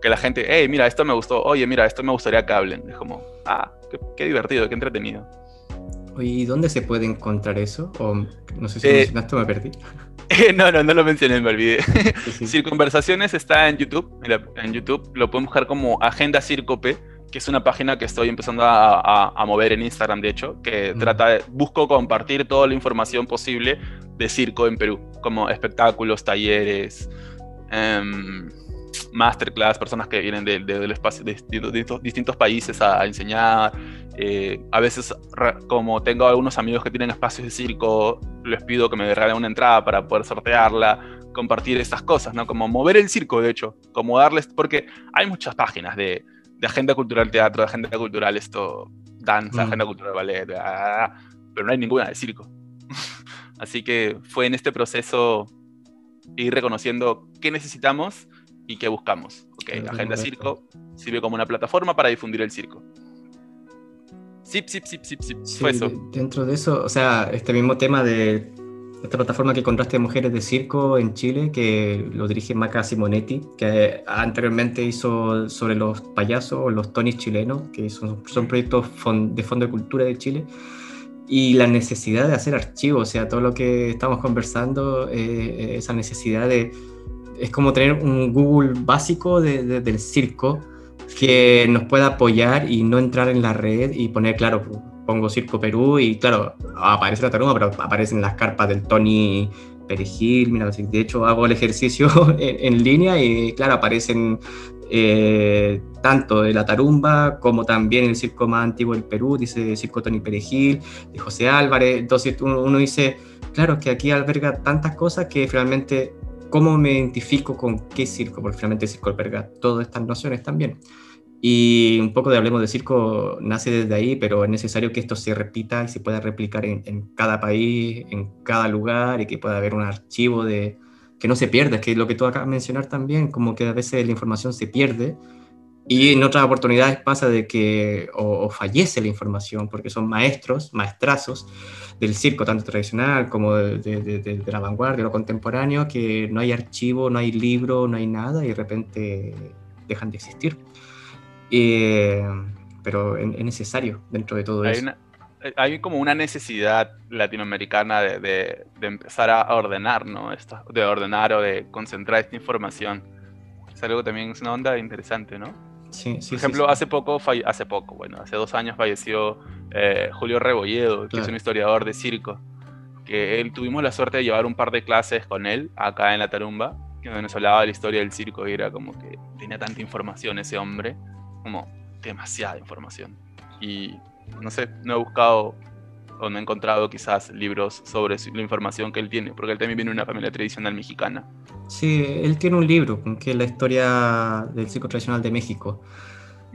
que la gente, hey, mira, esto me gustó, oye, mira, esto me gustaría que hablen. Es como, ah, qué, divertido, qué entretenido. Oye, ¿y dónde se puede encontrar eso? O no sé si eh, mencionaste, me perdí. [laughs] no, no, no lo mencioné, me olvidé. [laughs] Circonversaciones está en YouTube. En YouTube lo pueden buscar como Agenda Circope que es una página que estoy empezando a, mover en Instagram, de hecho, que trata de, busco compartir toda la información posible de circo en Perú, como espectáculos, talleres, em, masterclass, personas que vienen del espacio de, distintos países a, enseñar. Eh, a veces, como tengo algunos amigos que tienen espacios de circo, les pido que me regalen una entrada para poder sortearla, compartir estas cosas, ¿no? Como mover el circo, de hecho, como darles, porque hay muchas páginas de de agenda cultural teatro, de agenda cultural esto, danza, mm. agenda cultural ballet, pero no hay ninguna de circo. [laughs] Así que fue en este proceso ir reconociendo qué necesitamos y qué buscamos. Okay, la agenda circo sirve como una plataforma para difundir el circo. Sí, sí, sí, sí, sí. fue eso. Dentro de eso, o sea, este mismo tema de esta plataforma que encontraste de mujeres de circo en Chile, que lo dirige Maca Simonetti, que anteriormente hizo sobre los payasos los tonis chilenos, que son, son proyectos de Fondo de Cultura de Chile, y la necesidad de hacer archivos, o sea, todo lo que estamos conversando, eh, esa necesidad de... Es como tener un Google básico del circo que nos pueda apoyar y no entrar en la red y poner, claro, pongo Circo Perú y claro, aparece la taruma, pero aparecen las carpas del Tony Perejil, mira, de hecho hago el ejercicio [laughs] en, línea y claro, aparecen eh, tanto de la tarumba como también el circo más antiguo del Perú, dice Circo Tony Perejil, de José Álvarez, entonces uno, dice, claro, que aquí alberga tantas cosas que finalmente, ¿cómo me identifico con qué circo? Porque finalmente el circo alberga todas estas nociones también. Y un poco de Hablemos de Circo nace desde ahí, pero es necesario que esto se repita y se pueda replicar en, cada país, en cada lugar, y que pueda haber un archivo de que no se pierda, que lo que tú acabas de mencionar también, como que a veces la información se pierde y en otras oportunidades pasa de que o, fallece la información porque son maestros, maestrazos del circo, tanto tradicional como de, de, de, la vanguardia, lo contemporáneo, que no hay archivo, no hay libro, no hay nada y de repente dejan de existir. Eh, pero es, necesario dentro de todo eso. hay como una necesidad latinoamericana de, empezar a ordenar, ¿no? Esto, de ordenar o de concentrar esta información. Es algo también, es una onda interesante, ¿no? Por ejemplo, hace poco, hace poco, bueno, hace dos años falleció eh, Julio Rebolledo, que es un historiador de circo, que él tuvimos la suerte de llevar un par de clases con él acá en la Tarumba, que nos hablaba de la historia del circo y era como que tenía tanta información ese hombre, como demasiada información. Y no sé, no he buscado o no he encontrado quizás libros sobre la información que él tiene, porque él también viene de una familia tradicional mexicana. Sí, él tiene un libro que es la historia del circo tradicional de México,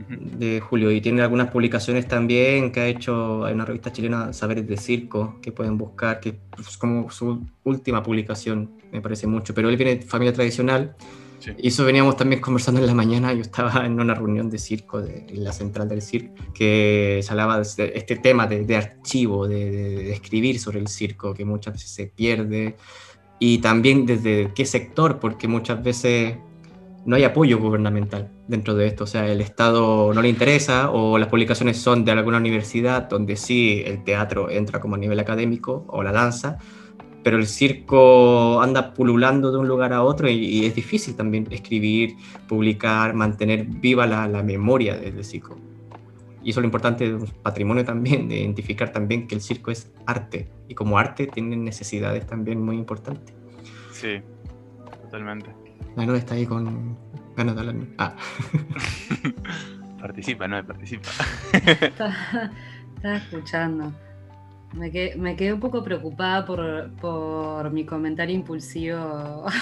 de Julio, y tiene algunas publicaciones también que ha hecho en una revista chilena, Saberes de Circo, que pueden buscar, que es como su última publicación, me parece mucho, pero él viene de familia tradicional. Y eso veníamos también conversando en la mañana. Yo estaba en una reunión de circo, de, en la central del circo, que se hablaba de este tema de, archivo, de, de, escribir sobre el circo, que muchas veces se pierde. Y también desde qué sector, porque muchas veces no hay apoyo gubernamental dentro de esto, o sea, el Estado no le interesa o las publicaciones son de alguna universidad donde sí el teatro entra como a nivel académico o la danza, pero el circo anda pululando de un lugar a otro y, es difícil también escribir, publicar, mantener viva la, la memoria del circo. Y eso es lo importante de un patrimonio también, de identificar también que el circo es arte y como arte tiene necesidades también muy importantes. Sí, totalmente. La no está ahí con ganas de hablar. Ah. [laughs] participa, no, participa. Estaba escuchando. Me quedé, me quedé, un poco preocupada por, por mi comentario impulsivo. [laughs]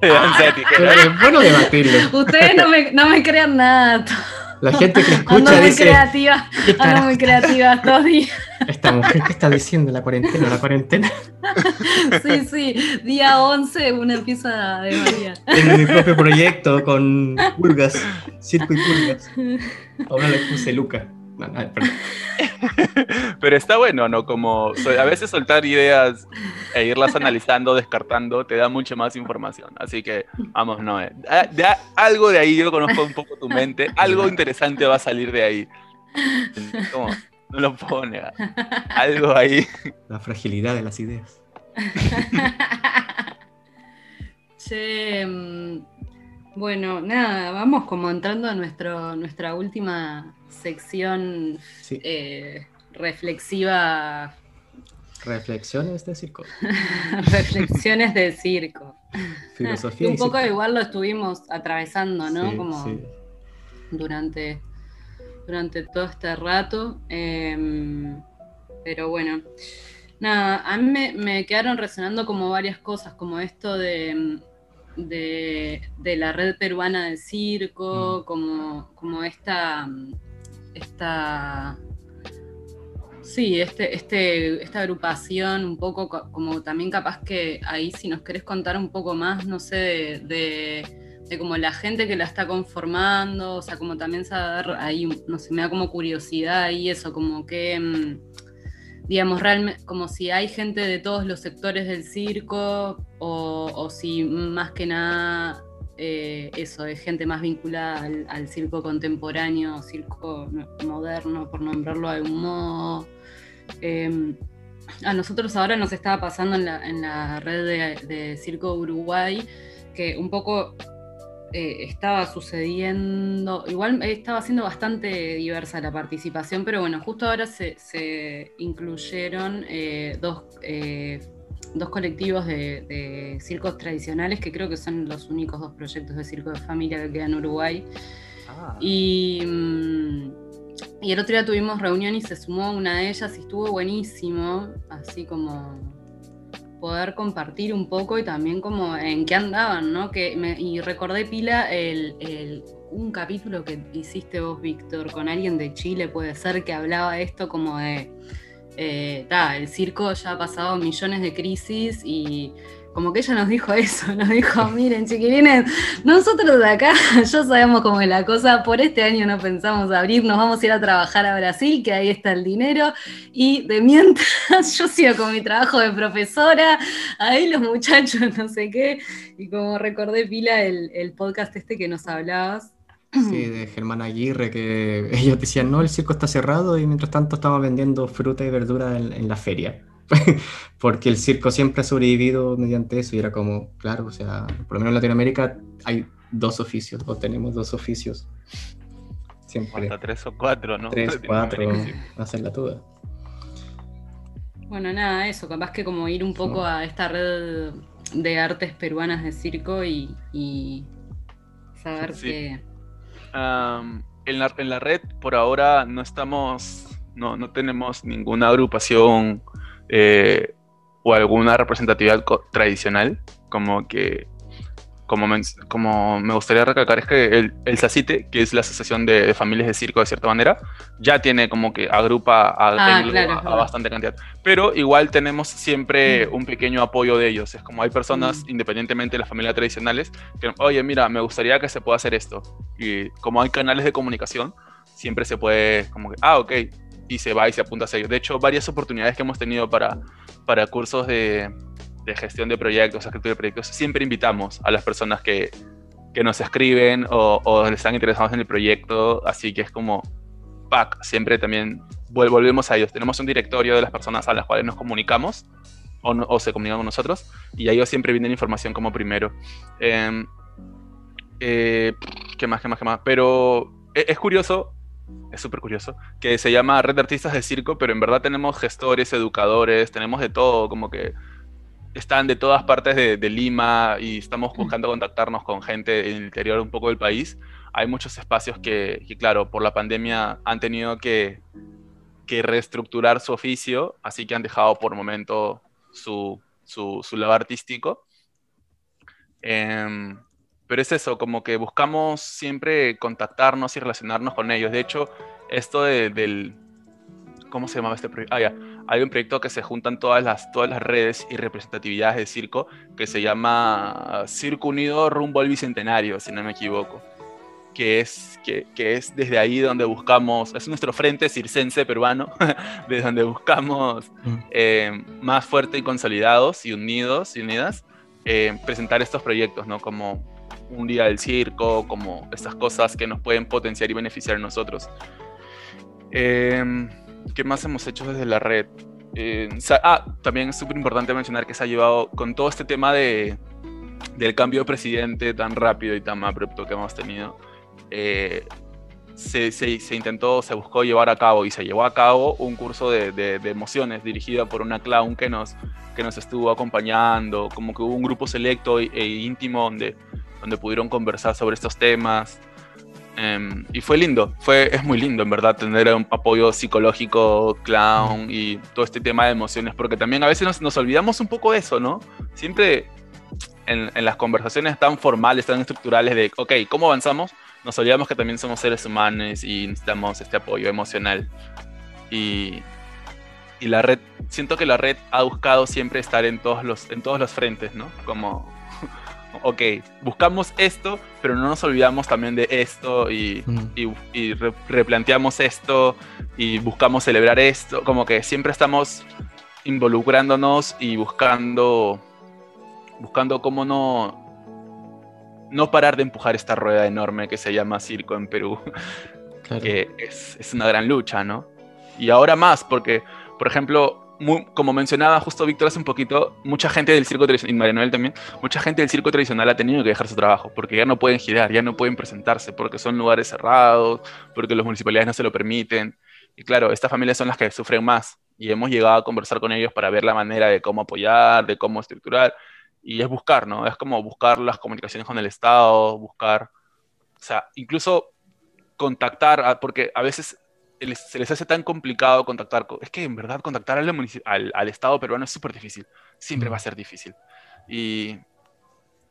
[laughs] bueno debatirlo. Ustedes no me, no me crean nada. La gente que escucha ando muy creativa, ando muy creativa estos días. Esta mujer que está diciendo la cuarentena, la cuarentena. Sí, sí, día 11 una empieza de María. Tengo mi propio proyecto con pulgas, circo y pulgas. Ahora le puse Luca. [laughs] Pero está bueno, ¿no? Como a veces soltar ideas e irlas [laughs] analizando, descartando, te da mucha más información. Así que, vamos, no. Eh. algo de ahí, yo conozco un poco tu mente, algo [laughs] interesante va a salir de ahí. No lo puedo negar. Algo ahí. [laughs] La fragilidad de las ideas. che, mm, bueno, nada, vamos como entrando a nuestro, nuestra última sección eh, reflexiva. Reflexiones de circo. [laughs] Reflexiones de circo. Filosofía. [laughs] un poco igual lo estuvimos atravesando, ¿no? como durante, durante todo este rato. Em, pero bueno. Nada, a mí me, me quedaron resonando como varias cosas, como esto de de, la red peruana de circo, mm. como, como esta, esta, sí, este, este, esta agrupación, un poco como también capaz que ahí si nos querés contar un poco más, no sé, de, de, como la gente que la está conformando, o sea, como también saber ahí, no sé, me da como curiosidad y eso, como que mm, digamos, realmente, como si hay gente de todos los sectores del circo o, si más que nada eh, eso, es gente más vinculada al, circo contemporáneo, circo moderno, por nombrarlo de algún modo. Em, a nosotros ahora nos estaba pasando en la, red de, de Circo Uruguay que un poco eh, estaba sucediendo, igual estaba siendo bastante diversa la participación, pero bueno, justo ahora se, incluyeron eh, eh, dos, colectivos de, circos tradicionales que creo que son los únicos dos proyectos de circo de familia que quedan en Uruguay. Ah. Y, mm, y el otro día tuvimos reunión y se sumó una de ellas y estuvo buenísimo, así como poder compartir un poco y también como en qué andaban, ¿no? Que y recordé pila el, un capítulo que hiciste vos, Víctor, con alguien de Chile, puede ser, que hablaba esto como de, eh, el circo ya ha pasado millones de crisis y como que ella nos dijo eso, nos dijo, [laughs] miren chiquilines, nosotros de acá [laughs] ya sabemos cómo es la cosa, por este año no pensamos abrir, nos vamos a ir a trabajar a Brasil, que ahí está el dinero, y de mientras [laughs] yo sigo con mi trabajo de profesora, ahí los muchachos no sé qué, y como recordé Pila el, podcast este que nos hablabas. Sí, de Germán Aguirre, que [laughs] ellos decían, no, el circo está cerrado y mientras tanto estamos vendiendo fruta y verdura en la feria. [laughs] porque el circo siempre ha sobrevivido mediante eso y era como, claro, o sea, por lo menos en Latinoamérica hay dos oficios, o tenemos dos oficios. Siempre. Hasta tres o cuatro, ¿no? Tres, [laughs] cuatro, hacerla toda. Bueno, nada, eso, capaz que como ir un poco a esta red de artes peruanas de circo y, saber que... en, la, en la red por ahora no estamos, no, no tenemos ninguna agrupación eh, o alguna representatividad tradicional, como que, como me, como me gustaría recalcar, es que el, el SACITE, que es la Asociación de, Familias de Circo de cierta manera, ya tiene como que agrupa a, ah, bastante cantidad. Pero igual tenemos siempre mm. un pequeño apoyo de ellos. Es como hay personas, mm. independientemente de las familias tradicionales, que, oye, mira, me gustaría que se pueda hacer esto. Y como hay canales de comunicación, siempre se puede, como que, ah, ok, y se va y se apunta a ello. De hecho, varias oportunidades que hemos tenido para, para cursos de, de gestión de proyectos, escritura de proyectos, siempre invitamos a las personas que, que nos escriben o, están interesados en el proyecto, así que es como, pack, siempre también volvemos a ellos. Tenemos un directorio de las personas a las cuales nos comunicamos o, se comunican con nosotros y a ellos siempre viene la información como primero. Em, eh, ¿Qué más, qué más, qué más? Pero e, es curioso es súper curioso, que se llama Red de Artistas de Circo, pero en verdad tenemos gestores, educadores, tenemos de todo, como que están de todas partes de, Lima y estamos mm. buscando contactarnos con gente en el interior un poco del país. Hay muchos espacios que, claro, por la pandemia han tenido que, que, reestructurar su oficio, así que han dejado por momento su, su, su lado artístico. Eh, pero es eso, como que buscamos siempre contactarnos y relacionarnos con ellos. De hecho, esto del... ¿Cómo se llamaba este proyecto? Ah, ya. Hay un proyecto que se juntan todas las, todas las redes y representatividades de circo que se llama Circo Unido rumbo al Bicentenario, si no me equivoco. Que es, que, que es desde ahí donde buscamos, es nuestro frente circense peruano, [laughs] desde donde buscamos mm. eh, más fuerte y consolidados y unidos y unidas eh, presentar estos proyectos, ¿no? Como un día del circo, como estas cosas que nos pueden potenciar y beneficiar a nosotros. Em, ¿Qué más hemos hecho desde la red? Eh, ah, también es súper importante mencionar que se ha llevado con todo este tema de, del cambio de presidente tan rápido y tan abrupto que hemos tenido. Eh, se, se, intentó, se buscó llevar a cabo y se llevó a cabo un curso de, de, de, emociones dirigido por una clown que nos, que nos estuvo acompañando, como que hubo un grupo selecto e, e íntimo donde donde pudieron conversar sobre estos temas. Em, y fue lindo, fue, es muy lindo en verdad tener un apoyo psicológico, clown y todo este tema de emociones, porque también a veces nos, olvidamos un poco de eso, ¿no? Siempre en, las conversaciones tan formales, tan estructurales de, ok, ¿cómo avanzamos? Nos olvidamos que también somos seres humanos y necesitamos este apoyo emocional. Y, y la red, siento que la red ha buscado siempre estar en todos los, en todos los frentes, ¿no? Como ok, buscamos esto, pero no nos olvidamos también de esto y, mm. replanteamos esto y buscamos celebrar esto, como que siempre estamos involucrándonos y buscando, buscando cómo no, no parar de empujar esta rueda enorme que se llama circo en Perú, que es, es una gran lucha, ¿no? Y ahora más, porque, por ejemplo, como mencionaba justo Víctor hace un poquito, mucha gente del circo tradicional, y María Noel también, mucha gente del circo tradicional ha tenido que dejar su trabajo porque ya no pueden girar, ya no pueden presentarse, porque son lugares cerrados, porque las municipalidades no se lo permiten. Y claro, estas familias son las que sufren más y hemos llegado a conversar con ellos para ver la manera de cómo apoyar, de cómo estructurar. Y es buscar, ¿no? Es como buscar las comunicaciones con el Estado, buscar, o sea, incluso contactar, porque a veces se les hace tan complicado contactar. Es que en verdad contactar al, al, Estado peruano es súper difícil. Siempre va a ser difícil. Y,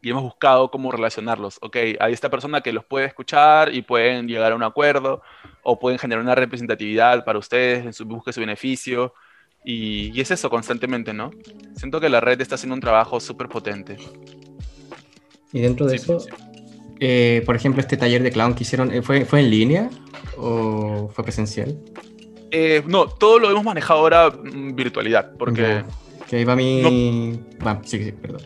y, hemos buscado cómo relacionarlos. Ok, hay esta persona que los puede escuchar y pueden llegar a un acuerdo o pueden generar una representatividad para ustedes en su búsqueda de su beneficio. Y, y, es eso constantemente, ¿no? Siento que la red está haciendo un trabajo súper potente. Y dentro de eso, eh, por ejemplo, este taller de clown que hicieron, eh, ¿fue, ¿fue en línea o fue presencial? Eh, no, todo lo hemos manejado ahora en virtualidad, porque... Que ahí va mi... sí, sí, perdón.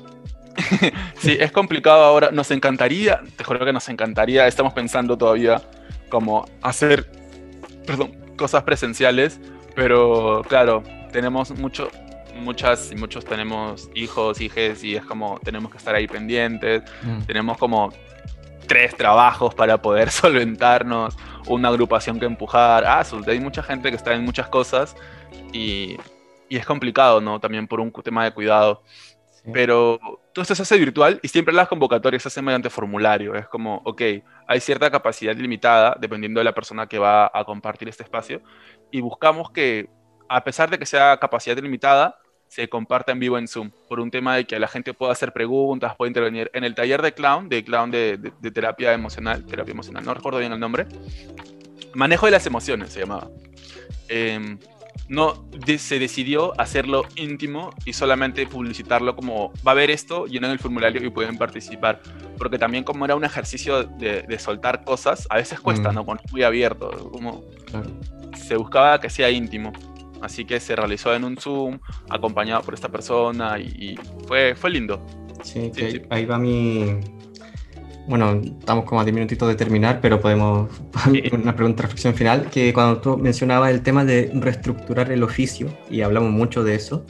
[laughs] sí, es complicado ahora. Nos encantaría, te juro que nos encantaría, estamos pensando todavía como hacer, perdón, cosas presenciales, pero claro, tenemos mucho, muchas y muchos tenemos hijos, hijes y es como tenemos que estar ahí pendientes, mm. tenemos como tres trabajos para poder [laughs] solventarnos, una agrupación que empujar. Ah, hay mucha gente que está en muchas cosas y, y es complicado, ¿no? También por un tema de cuidado. Pero todo esto se hace virtual y siempre las convocatorias se hacen mediante formulario. Es como, ok, hay cierta capacidad limitada dependiendo de la persona que va a compartir este espacio y buscamos que, a pesar de que sea capacidad limitada, se comparta en vivo en Zoom, por un tema de que la gente pueda hacer preguntas, pueda intervenir. En el taller de clown, de clown de, terapia emocional, terapia emocional, no recuerdo bien el nombre, manejo de las emociones se llamaba. Em, no se decidió hacerlo íntimo y solamente publicitarlo como va a haber esto, llenan el formulario y pueden participar. Porque también como era un ejercicio de, soltar cosas, a veces cuesta, mm. ¿no? Cuando es muy abierto, como se buscaba que sea íntimo. Así que se realizó en un Zoom, acompañado por esta persona y, fue, fue lindo. Sí, ahí va mi... Bueno, estamos como a 10 minutitos de terminar, pero podemos... [laughs] Una pregunta, reflexión final, que cuando tú mencionabas el tema de reestructurar el oficio, y hablamos mucho de eso,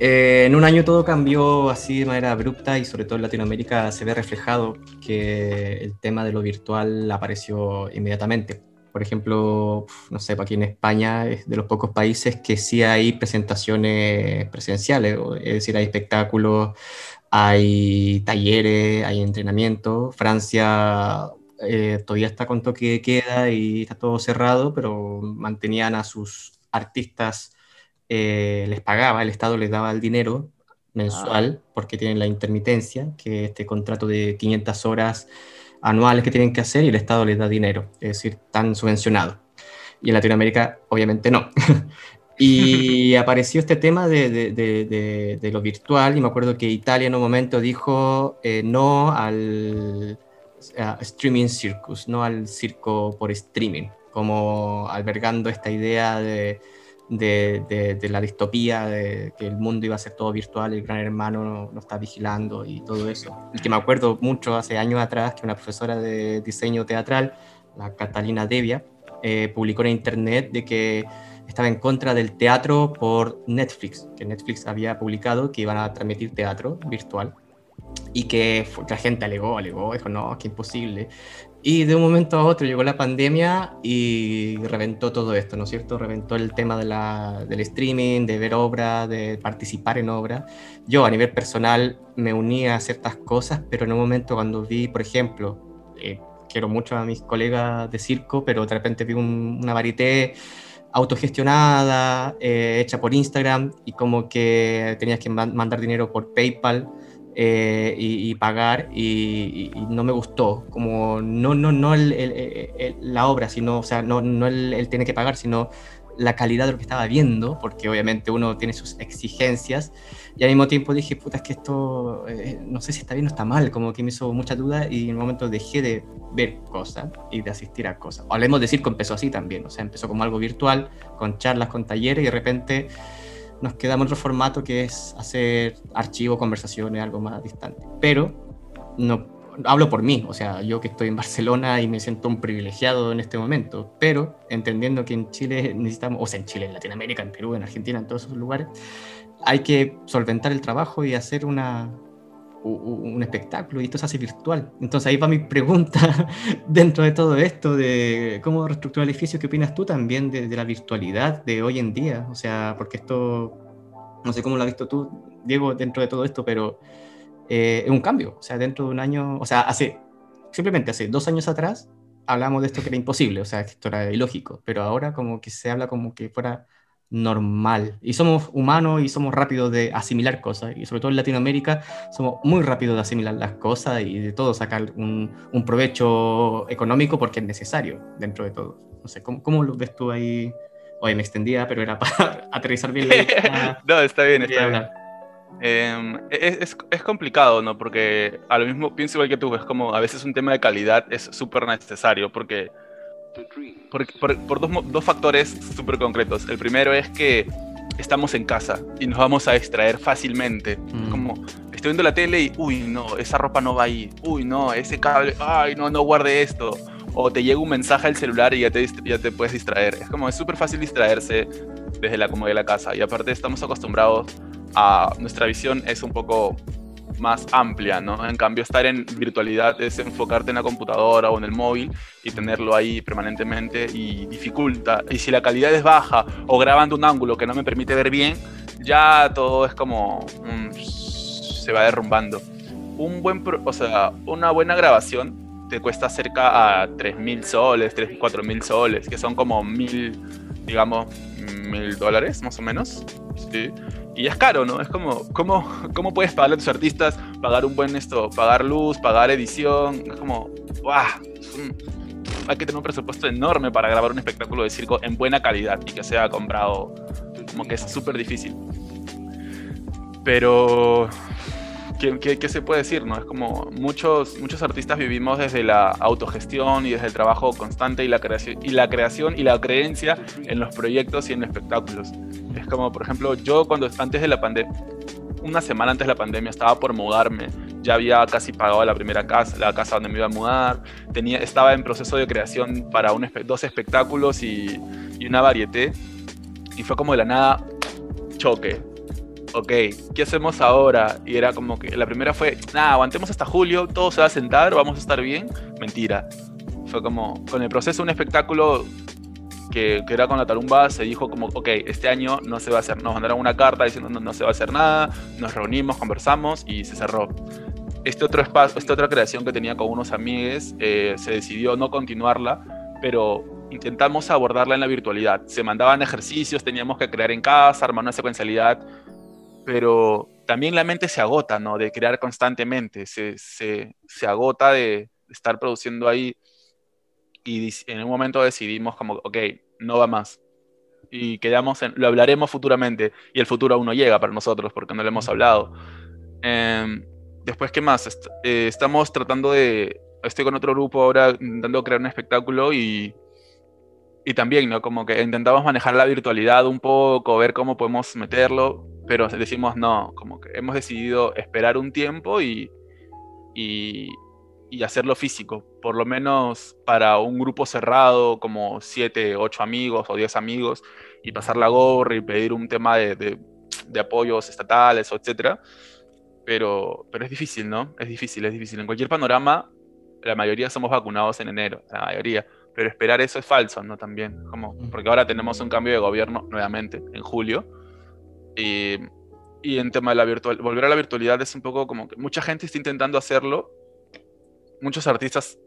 eh, en un año todo cambió así de manera abrupta y sobre todo en Latinoamérica se ve reflejado que el tema de lo virtual apareció inmediatamente por ejemplo, no sé, aquí en España es de los pocos países que sí hay presentaciones presenciales, es decir, hay espectáculos, hay talleres, hay entrenamiento. Francia eh, todavía está con toque de queda y está todo cerrado, pero mantenían a sus artistas, eh, les pagaba, el Estado les daba el dinero mensual, ah. porque tienen la intermitencia, que este contrato de 500 horas anuales que tienen que hacer y el Estado les da dinero, es decir, están subvencionados. Y en Latinoamérica, obviamente, no. [laughs] y [laughs] apareció este tema de, de, de, lo virtual y me acuerdo que Italia en un momento dijo eh, no al streaming circus, no al circo por streaming, como albergando esta idea de de, la distopía, de que el mundo iba a ser todo virtual, el gran hermano no, está vigilando y todo eso. Y que me acuerdo mucho hace años atrás que una profesora de diseño teatral, la Catalina Devia, eh, publicó en internet de que estaba en contra del teatro por Netflix, que Netflix había publicado que iban a transmitir teatro virtual y que la gente alegó, alegó, dijo, no, que imposible. Y de un momento a otro llegó la pandemia y reventó todo esto, ¿no es cierto? Reventó el tema de la, del streaming, de ver obras, de participar en obras. Yo a nivel personal me uní a ciertas cosas, pero en un momento cuando vi, por ejemplo, eh, quiero mucho a mis colegas de circo, pero de repente vi una varité autogestionada, eh, hecha por Instagram, y como que tenías que mandar dinero por PayPal eh, y, pagar y, no me gustó, como no, no, no la obra, sino, o sea, no, no él, tiene que pagar, sino la calidad de lo que estaba viendo, porque obviamente uno tiene sus exigencias, y al mismo tiempo dije, puta, es que esto, eh, no sé si está bien o está mal, como que me hizo mucha duda y en un momento dejé de ver cosas y de asistir a cosas. Hablemos de circo, empezó así también, o sea, empezó como algo virtual, con charlas, con talleres, y de repente nos quedamos en otro formato que es hacer archivos, conversaciones, algo más distante. Pero no hablo por mí, o sea, yo que estoy en Barcelona y me siento un privilegiado en este momento, pero entendiendo que en Chile necesitamos, o sea, en Chile, en Latinoamérica, en Perú, en Argentina, en todos esos lugares, hay que solventar el trabajo y hacer una, un espectáculo y esto se hace virtual. Entonces ahí va mi pregunta [laughs] dentro de todo esto de cómo reestructurar el edificio, ¿qué opinas tú también de, la virtualidad de hoy en día? O sea, porque esto, no sé cómo lo has visto tú, Diego, dentro de todo esto, pero eh, es un cambio. O sea, dentro de un año, o sea, hace, simplemente hace dos años atrás, hablamos de esto que era imposible, o sea, esto era ilógico, pero ahora como que se habla como que fuera normal. Y somos humanos y somos rápidos de asimilar cosas, y sobre todo en Latinoamérica somos muy rápidos de asimilar las cosas y de todo sacar un, un provecho económico porque es necesario dentro de todo. No sé, ¿cómo, cómo lo ves tú ahí? Oye, me extendía, pero era para [laughs] aterrizar bien la [laughs] no, está bien, está bien. Eh, es, es, complicado, ¿no? Porque a lo mismo pienso igual que tú, es como a veces un tema de calidad es súper necesario, porque por, por, por dos, dos, factores súper concretos. El primero es que estamos en casa y nos vamos a extraer fácilmente. Mm. Como estoy viendo la tele y, uy, no, esa ropa no va ahí. Uy, no, ese cable, ay, no, no guarde esto. O te llega un mensaje al celular y ya te, ya te puedes distraer. Es como, es súper fácil distraerse desde la comodidad de la casa. Y aparte estamos acostumbrados a, nuestra visión es un poco más amplia, ¿no? En cambio, estar en virtualidad es enfocarte en la computadora o en el móvil y tenerlo ahí permanentemente y dificulta. Y si la calidad es baja o grabando un ángulo que no me permite ver bien, ya todo es como se va derrumbando. Un buen, o sea, una buena grabación te cuesta cerca a 3.000 soles, 3, 4.000 soles, que son como mil, digamos, mil dólares más o menos. Sí y es caro, ¿no? Es como, ¿cómo, ¿cómo puedes pagarle a tus artistas? Pagar un buen esto, pagar luz, pagar edición. Es como, ¡guau! hay que tener un presupuesto enorme para grabar un espectáculo de circo en buena calidad y que sea comprado. Como que es súper difícil. Pero ¿Qué, se puede decir? ¿no? Es como muchos, muchos artistas vivimos desde la autogestión y desde el trabajo constante y la, creación, y la creación y la creencia en los proyectos y en los espectáculos. Es como, por ejemplo, yo cuando antes de la pandemia, una semana antes de la pandemia, estaba por mudarme. Ya había casi pagado la primera casa, la casa donde me iba a mudar. Tenía, estaba en proceso de creación para un, dos espectáculos y, y una varieté. Y fue como de la nada choque ok, ¿qué hacemos ahora? Y era como que la primera fue, nada, aguantemos hasta julio, todo se va a sentar, vamos a estar bien. Mentira. Fue como, con el proceso un espectáculo que, que, era con la tarumba, se dijo como, ok, este año no se va a hacer, nos mandaron una carta diciendo no, no se va a hacer nada, nos reunimos, conversamos y se cerró. Este otro espacio, esta otra creación que tenía con unos amigos, eh, se decidió no continuarla, pero intentamos abordarla en la virtualidad. Se mandaban ejercicios, teníamos que crear en casa, armar una secuencialidad pero también la mente se agota, ¿no? De crear constantemente, se, se, se agota de estar produciendo ahí y en un momento decidimos como, ok, no va más. Y quedamos en, lo hablaremos futuramente y el futuro aún no llega para nosotros porque no lo hemos hablado. Em, después, ¿qué más? Eh, estamos tratando de, estoy con otro grupo ahora intentando crear un espectáculo y, y también, ¿no? Como que intentamos manejar la virtualidad un poco, ver cómo podemos meterlo, pero decimos no, como que hemos decidido esperar un tiempo y, y, hacerlo físico, por lo menos para un grupo cerrado, como siete, ocho amigos o diez amigos, y pasar la gorra y pedir un tema de, de, apoyos estatales, etc. Pero, pero es difícil, ¿no? Es difícil, es difícil. En cualquier panorama, la mayoría somos vacunados en enero, la mayoría. Pero esperar eso es falso, ¿no? También, como, porque ahora tenemos un cambio de gobierno nuevamente en julio y, y en tema de la virtual, volver a la virtualidad es un poco como que mucha gente está intentando hacerlo. Muchos artistas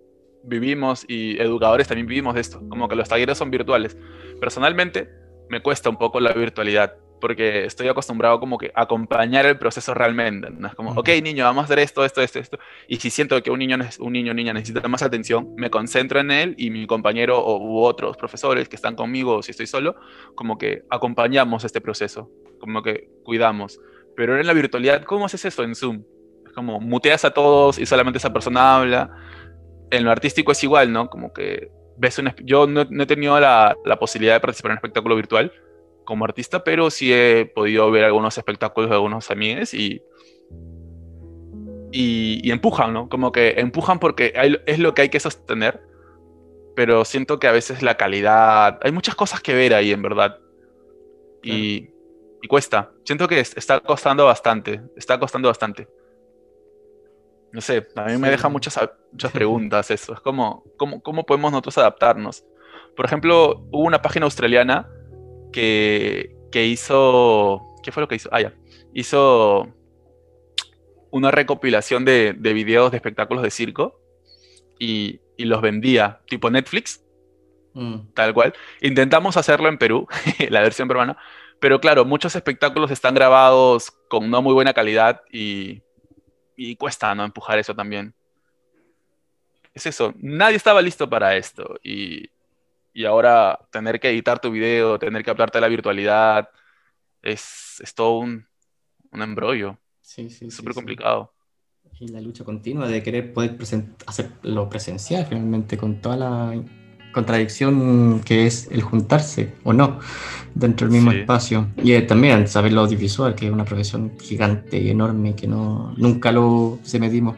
vivimos y educadores también vivimos de esto, como que los talleres son virtuales. Personalmente me cuesta un poco la virtualidad porque estoy acostumbrado como que a acompañar el proceso realmente. ¿no? Es como, ok, niño, vamos a hacer esto, esto, esto, esto. Y si siento que un niño, un niño niña necesita más atención, me concentro en él y mi compañero o, u otros profesores que están conmigo o si estoy solo, como que acompañamos este proceso, como que cuidamos. Pero en la virtualidad, ¿cómo haces eso en Zoom? Es como muteas a todos y solamente esa persona habla. En lo artístico es igual, ¿no? Como que ves un... Yo no, no he tenido la, la posibilidad de participar en un espectáculo virtual, como artista, pero sí he podido ver algunos espectáculos de algunos amigos y, y, empujan, ¿no? Como que empujan porque es lo que hay que sostener, pero siento que a veces la calidad, hay muchas cosas que ver ahí en verdad. Y, y cuesta. Siento que está costando bastante, está costando bastante. No sé, a mí me deja muchas, muchas [laughs] preguntas eso. Es como, ¿cómo, ¿cómo podemos nosotros adaptarnos? Por ejemplo, hubo una página australiana que, hizo. ¿Qué fue lo que hizo? Ah, ya. Hizo una recopilación de, de videos de espectáculos de circo. Y, y los vendía, tipo Netflix, Mm. tal cual. Intentamos hacerlo en Perú, [laughs] la versión peruana, pero claro, muchos espectáculos están grabados con no muy buena calidad y, y cuesta, ¿no? Empujar eso también. Es eso, nadie estaba listo para esto y, y ahora tener que editar tu video, tener que hablarte de la virtualidad, es, es todo un, un embrollo, Sí, sí, súper sí. complicado. Y la lucha continua de querer poder presen- hacerlo presencial finalmente con toda la contradicción que es el juntarse o no dentro del mismo Sí. espacio. Y eh, también saber lo audiovisual, que es una profesión gigante y enorme que no, nunca lo se medimos.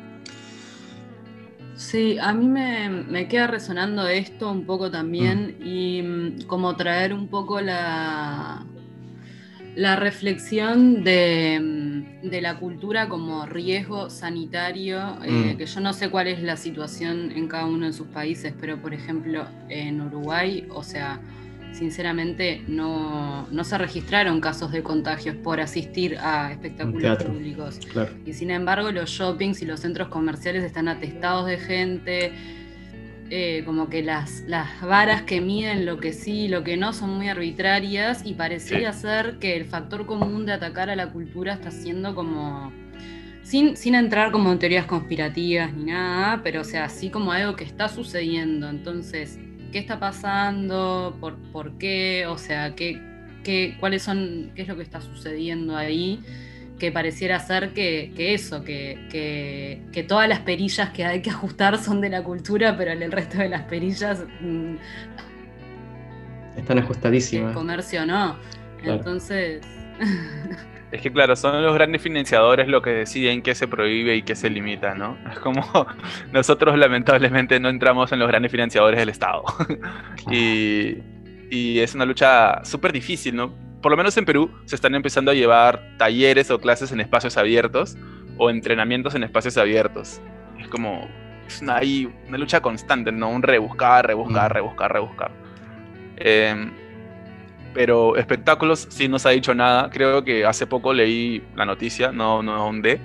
Sí, a mí me, me queda resonando esto un poco también y mm, como traer un poco la, la reflexión de, mm, de la cultura como riesgo sanitario, eh, Mm. que yo no sé cuál es la situación en cada uno de sus países, pero por ejemplo en Uruguay, o sea, sinceramente no, no se registraron casos de contagios por asistir a espectáculos teatro. públicos. Claro. Y sin embargo, los shoppings y los centros comerciales están atestados de gente. Eh, como que las, las varas que miden lo que sí y lo que no son muy arbitrarias y parecería ser que el factor común de atacar a la cultura está siendo como, sin, sin entrar como en teorías conspirativas ni nada, pero o sea, así como algo que está sucediendo. Entonces, ¿qué está pasando? ¿Por, por qué? O sea, ¿qué, qué, cuáles son, qué es lo que está sucediendo ahí? Que pareciera ser que, que eso, que, que, que todas las perillas que hay que ajustar son de la cultura, pero el resto de las perillas, mm, Están el ajustadísimas. comercio no. Claro. Entonces, [laughs] Es que claro, son los grandes financiadores los que deciden qué se prohíbe y qué se limita, ¿no? [laughs] Es como nosotros lamentablemente no entramos en los grandes financiadores del Estado. [laughs] y, y es una lucha súper difícil, ¿no? Por lo menos en Perú se están empezando a llevar talleres o clases en espacios abiertos o entrenamientos en espacios abiertos. Es como, es una, hay una lucha constante, ¿no? Un rebuscar, rebuscar, rebuscar, rebuscar. Em, pero espectáculos sí no se ha dicho nada. Creo que hace poco leí la noticia, no, no ahondé,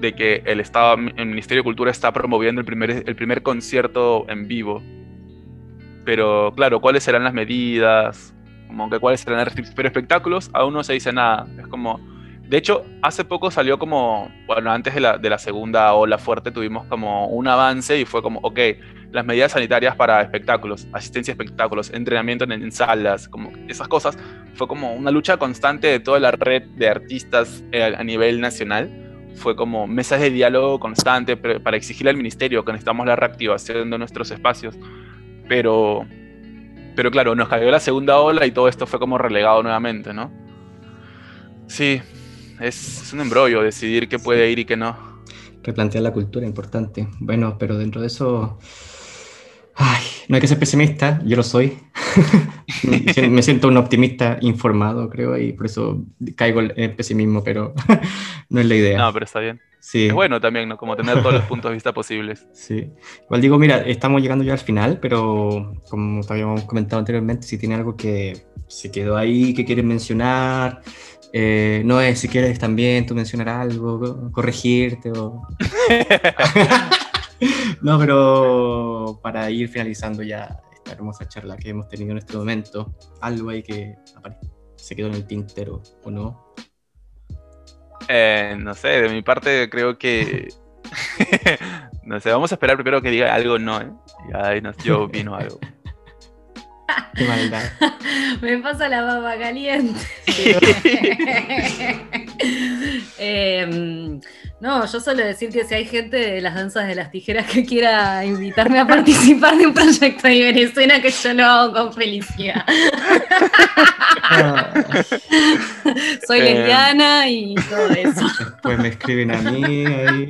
de que el Estado, el Ministerio de Cultura está promoviendo el primer, el primer concierto en vivo. Pero claro, ¿cuáles serán las medidas? Como que cuáles serán las restricciones. Pero espectáculos aún no se dice nada. Es como. De hecho, hace poco salió como. Bueno, antes de la, de la segunda ola fuerte tuvimos como un avance y fue como, ok, las medidas sanitarias para espectáculos, asistencia a espectáculos, entrenamiento en, en salas, como esas cosas, fue como una lucha constante de toda la red de artistas eh, a nivel nacional. Fue como mesas de diálogo constante para exigirle al ministerio que necesitamos la reactivación de nuestros espacios. Pero, pero claro, nos cayó la segunda ola y todo esto fue como relegado nuevamente, ¿no? Sí, es, es un embrollo decidir qué puede ir y qué no. replantear la cultura, importante. Bueno, pero dentro de eso, ay, no hay que ser pesimista, yo lo soy. [laughs] Me siento un optimista informado, creo, y por eso caigo en el pesimismo, pero [laughs] no es la idea. No, pero está bien. Sí, Es bueno también, ¿no? Como tener todos los puntos de vista posibles. [laughs] sí. Igual digo, mira, estamos llegando ya al final, pero como te habíamos comentado anteriormente, si tiene algo que se quedó ahí, que quieres mencionar, eh, no es si quieres también tú mencionar algo, corregirte o... [laughs] No, pero para ir finalizando ya esta hermosa charla que hemos tenido en este momento, algo ahí que apare- se quedó en el tintero o no. Eh, no sé, de mi parte creo que... [laughs] no sé, vamos a esperar primero que diga algo no, ¿eh? Y ahí nos, yo [laughs] opino algo. Qué maldad. [laughs] me pasa la baba caliente. Em, no, yo suelo decir que si hay gente de las danzas de las tijeras que quiera invitarme a participar de un proyecto de Venezuela, que yo lo hago con felicidad. Ah, Soy Eh. lesbiana y todo eso. Después me escriben a mí, ahí,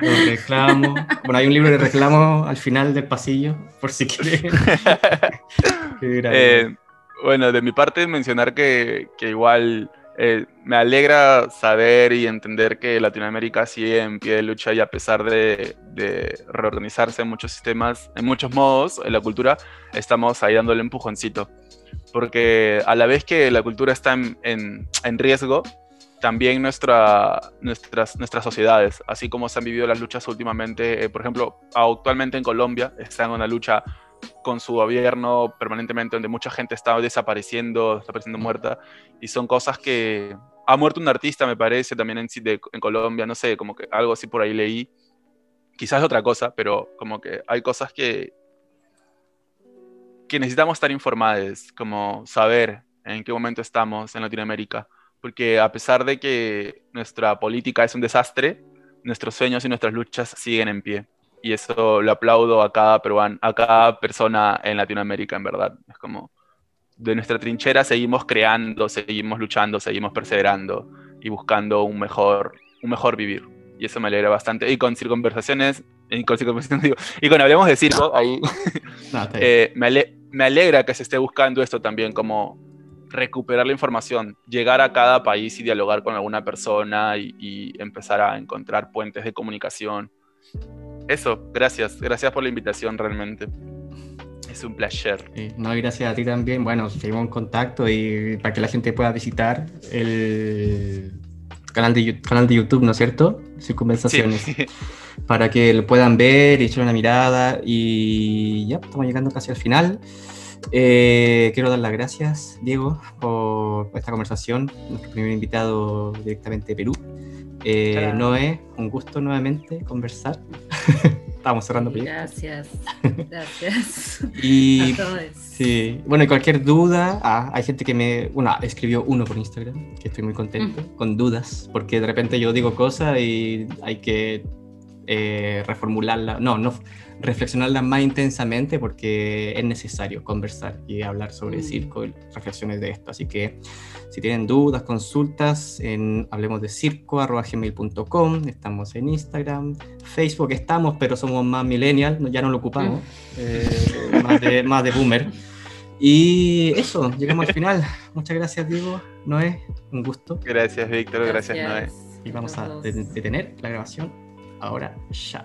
los reclamo. Bueno, hay un libro de reclamo al final del pasillo, por si quieren. [laughs] Eh, bueno, de mi parte mencionar que, que igual eh, me alegra saber y entender que Latinoamérica sigue en pie de lucha y a pesar de, reorganizarse en muchos sistemas, en muchos modos, en la cultura, estamos ahí dándole empujoncito. Porque a la vez que la cultura está en, riesgo, también nuestra, nuestras, sociedades, así como se han vivido las luchas últimamente, eh, por ejemplo, actualmente en Colombia está en una lucha con su gobierno permanentemente, donde mucha gente está desapareciendo, desapareciendo muerta, y son cosas que... Ha muerto un artista, me parece, también en, en Colombia, no sé, como que algo así por ahí leí. Quizás otra cosa, pero como que hay cosas que, que necesitamos estar informados, como saber en qué momento estamos en Latinoamérica, porque a pesar de que nuestra política es un desastre, nuestros sueños y nuestras luchas siguen en pie. Y eso lo aplaudo a cada peruano, a cada persona en Latinoamérica, en verdad. Es como de nuestra trinchera seguimos creando, seguimos luchando, seguimos perseverando y buscando un mejor, un mejor vivir. Y eso me alegra bastante. Y con circunversaciones, y con, [laughs] digo, y con Hablemos de Circo, ahí [laughs] eh, me, me alegra que se esté buscando esto también como recuperar la información, llegar a cada país y dialogar con alguna persona y, empezar a encontrar puentes de comunicación. Eso, gracias, gracias por la invitación realmente. Es un placer. no, gracias a ti también. Bueno, seguimos en contacto y para que la gente pueda visitar el canal de, canal de YouTube, ¿no es cierto? Circunversaciones. [laughs] Para que lo puedan ver y echar una mirada. Y ya, estamos llegando casi al final. Eh, quiero dar las gracias, Diego, por esta conversación. Nuestro primer invitado directamente de Perú. Eh, Noé, un gusto nuevamente conversar. [laughs] Estamos cerrando Gracias, [laughs] gracias. y, Sí, bueno, y cualquier duda, ah, hay gente que me, bueno, escribió uno por Instagram, que estoy muy contento, con dudas, porque de repente yo digo cosas y hay que eh, reformularla, no, no, reflexionarla más intensamente porque es necesario conversar y hablar sobre mm. circo y reflexiones de esto. Así que si tienen dudas, consultas, en hablemos de circo.gmail.com, estamos en Instagram, Facebook estamos, pero somos más millennial, ya no lo ocupamos, mm. eh, más, de, más de boomer. Y eso, llegamos al final. Muchas gracias, Diego, Noé, un gusto. Gracias, Víctor, gracias, Noé. Y vamos a detener la grabación ahora ya.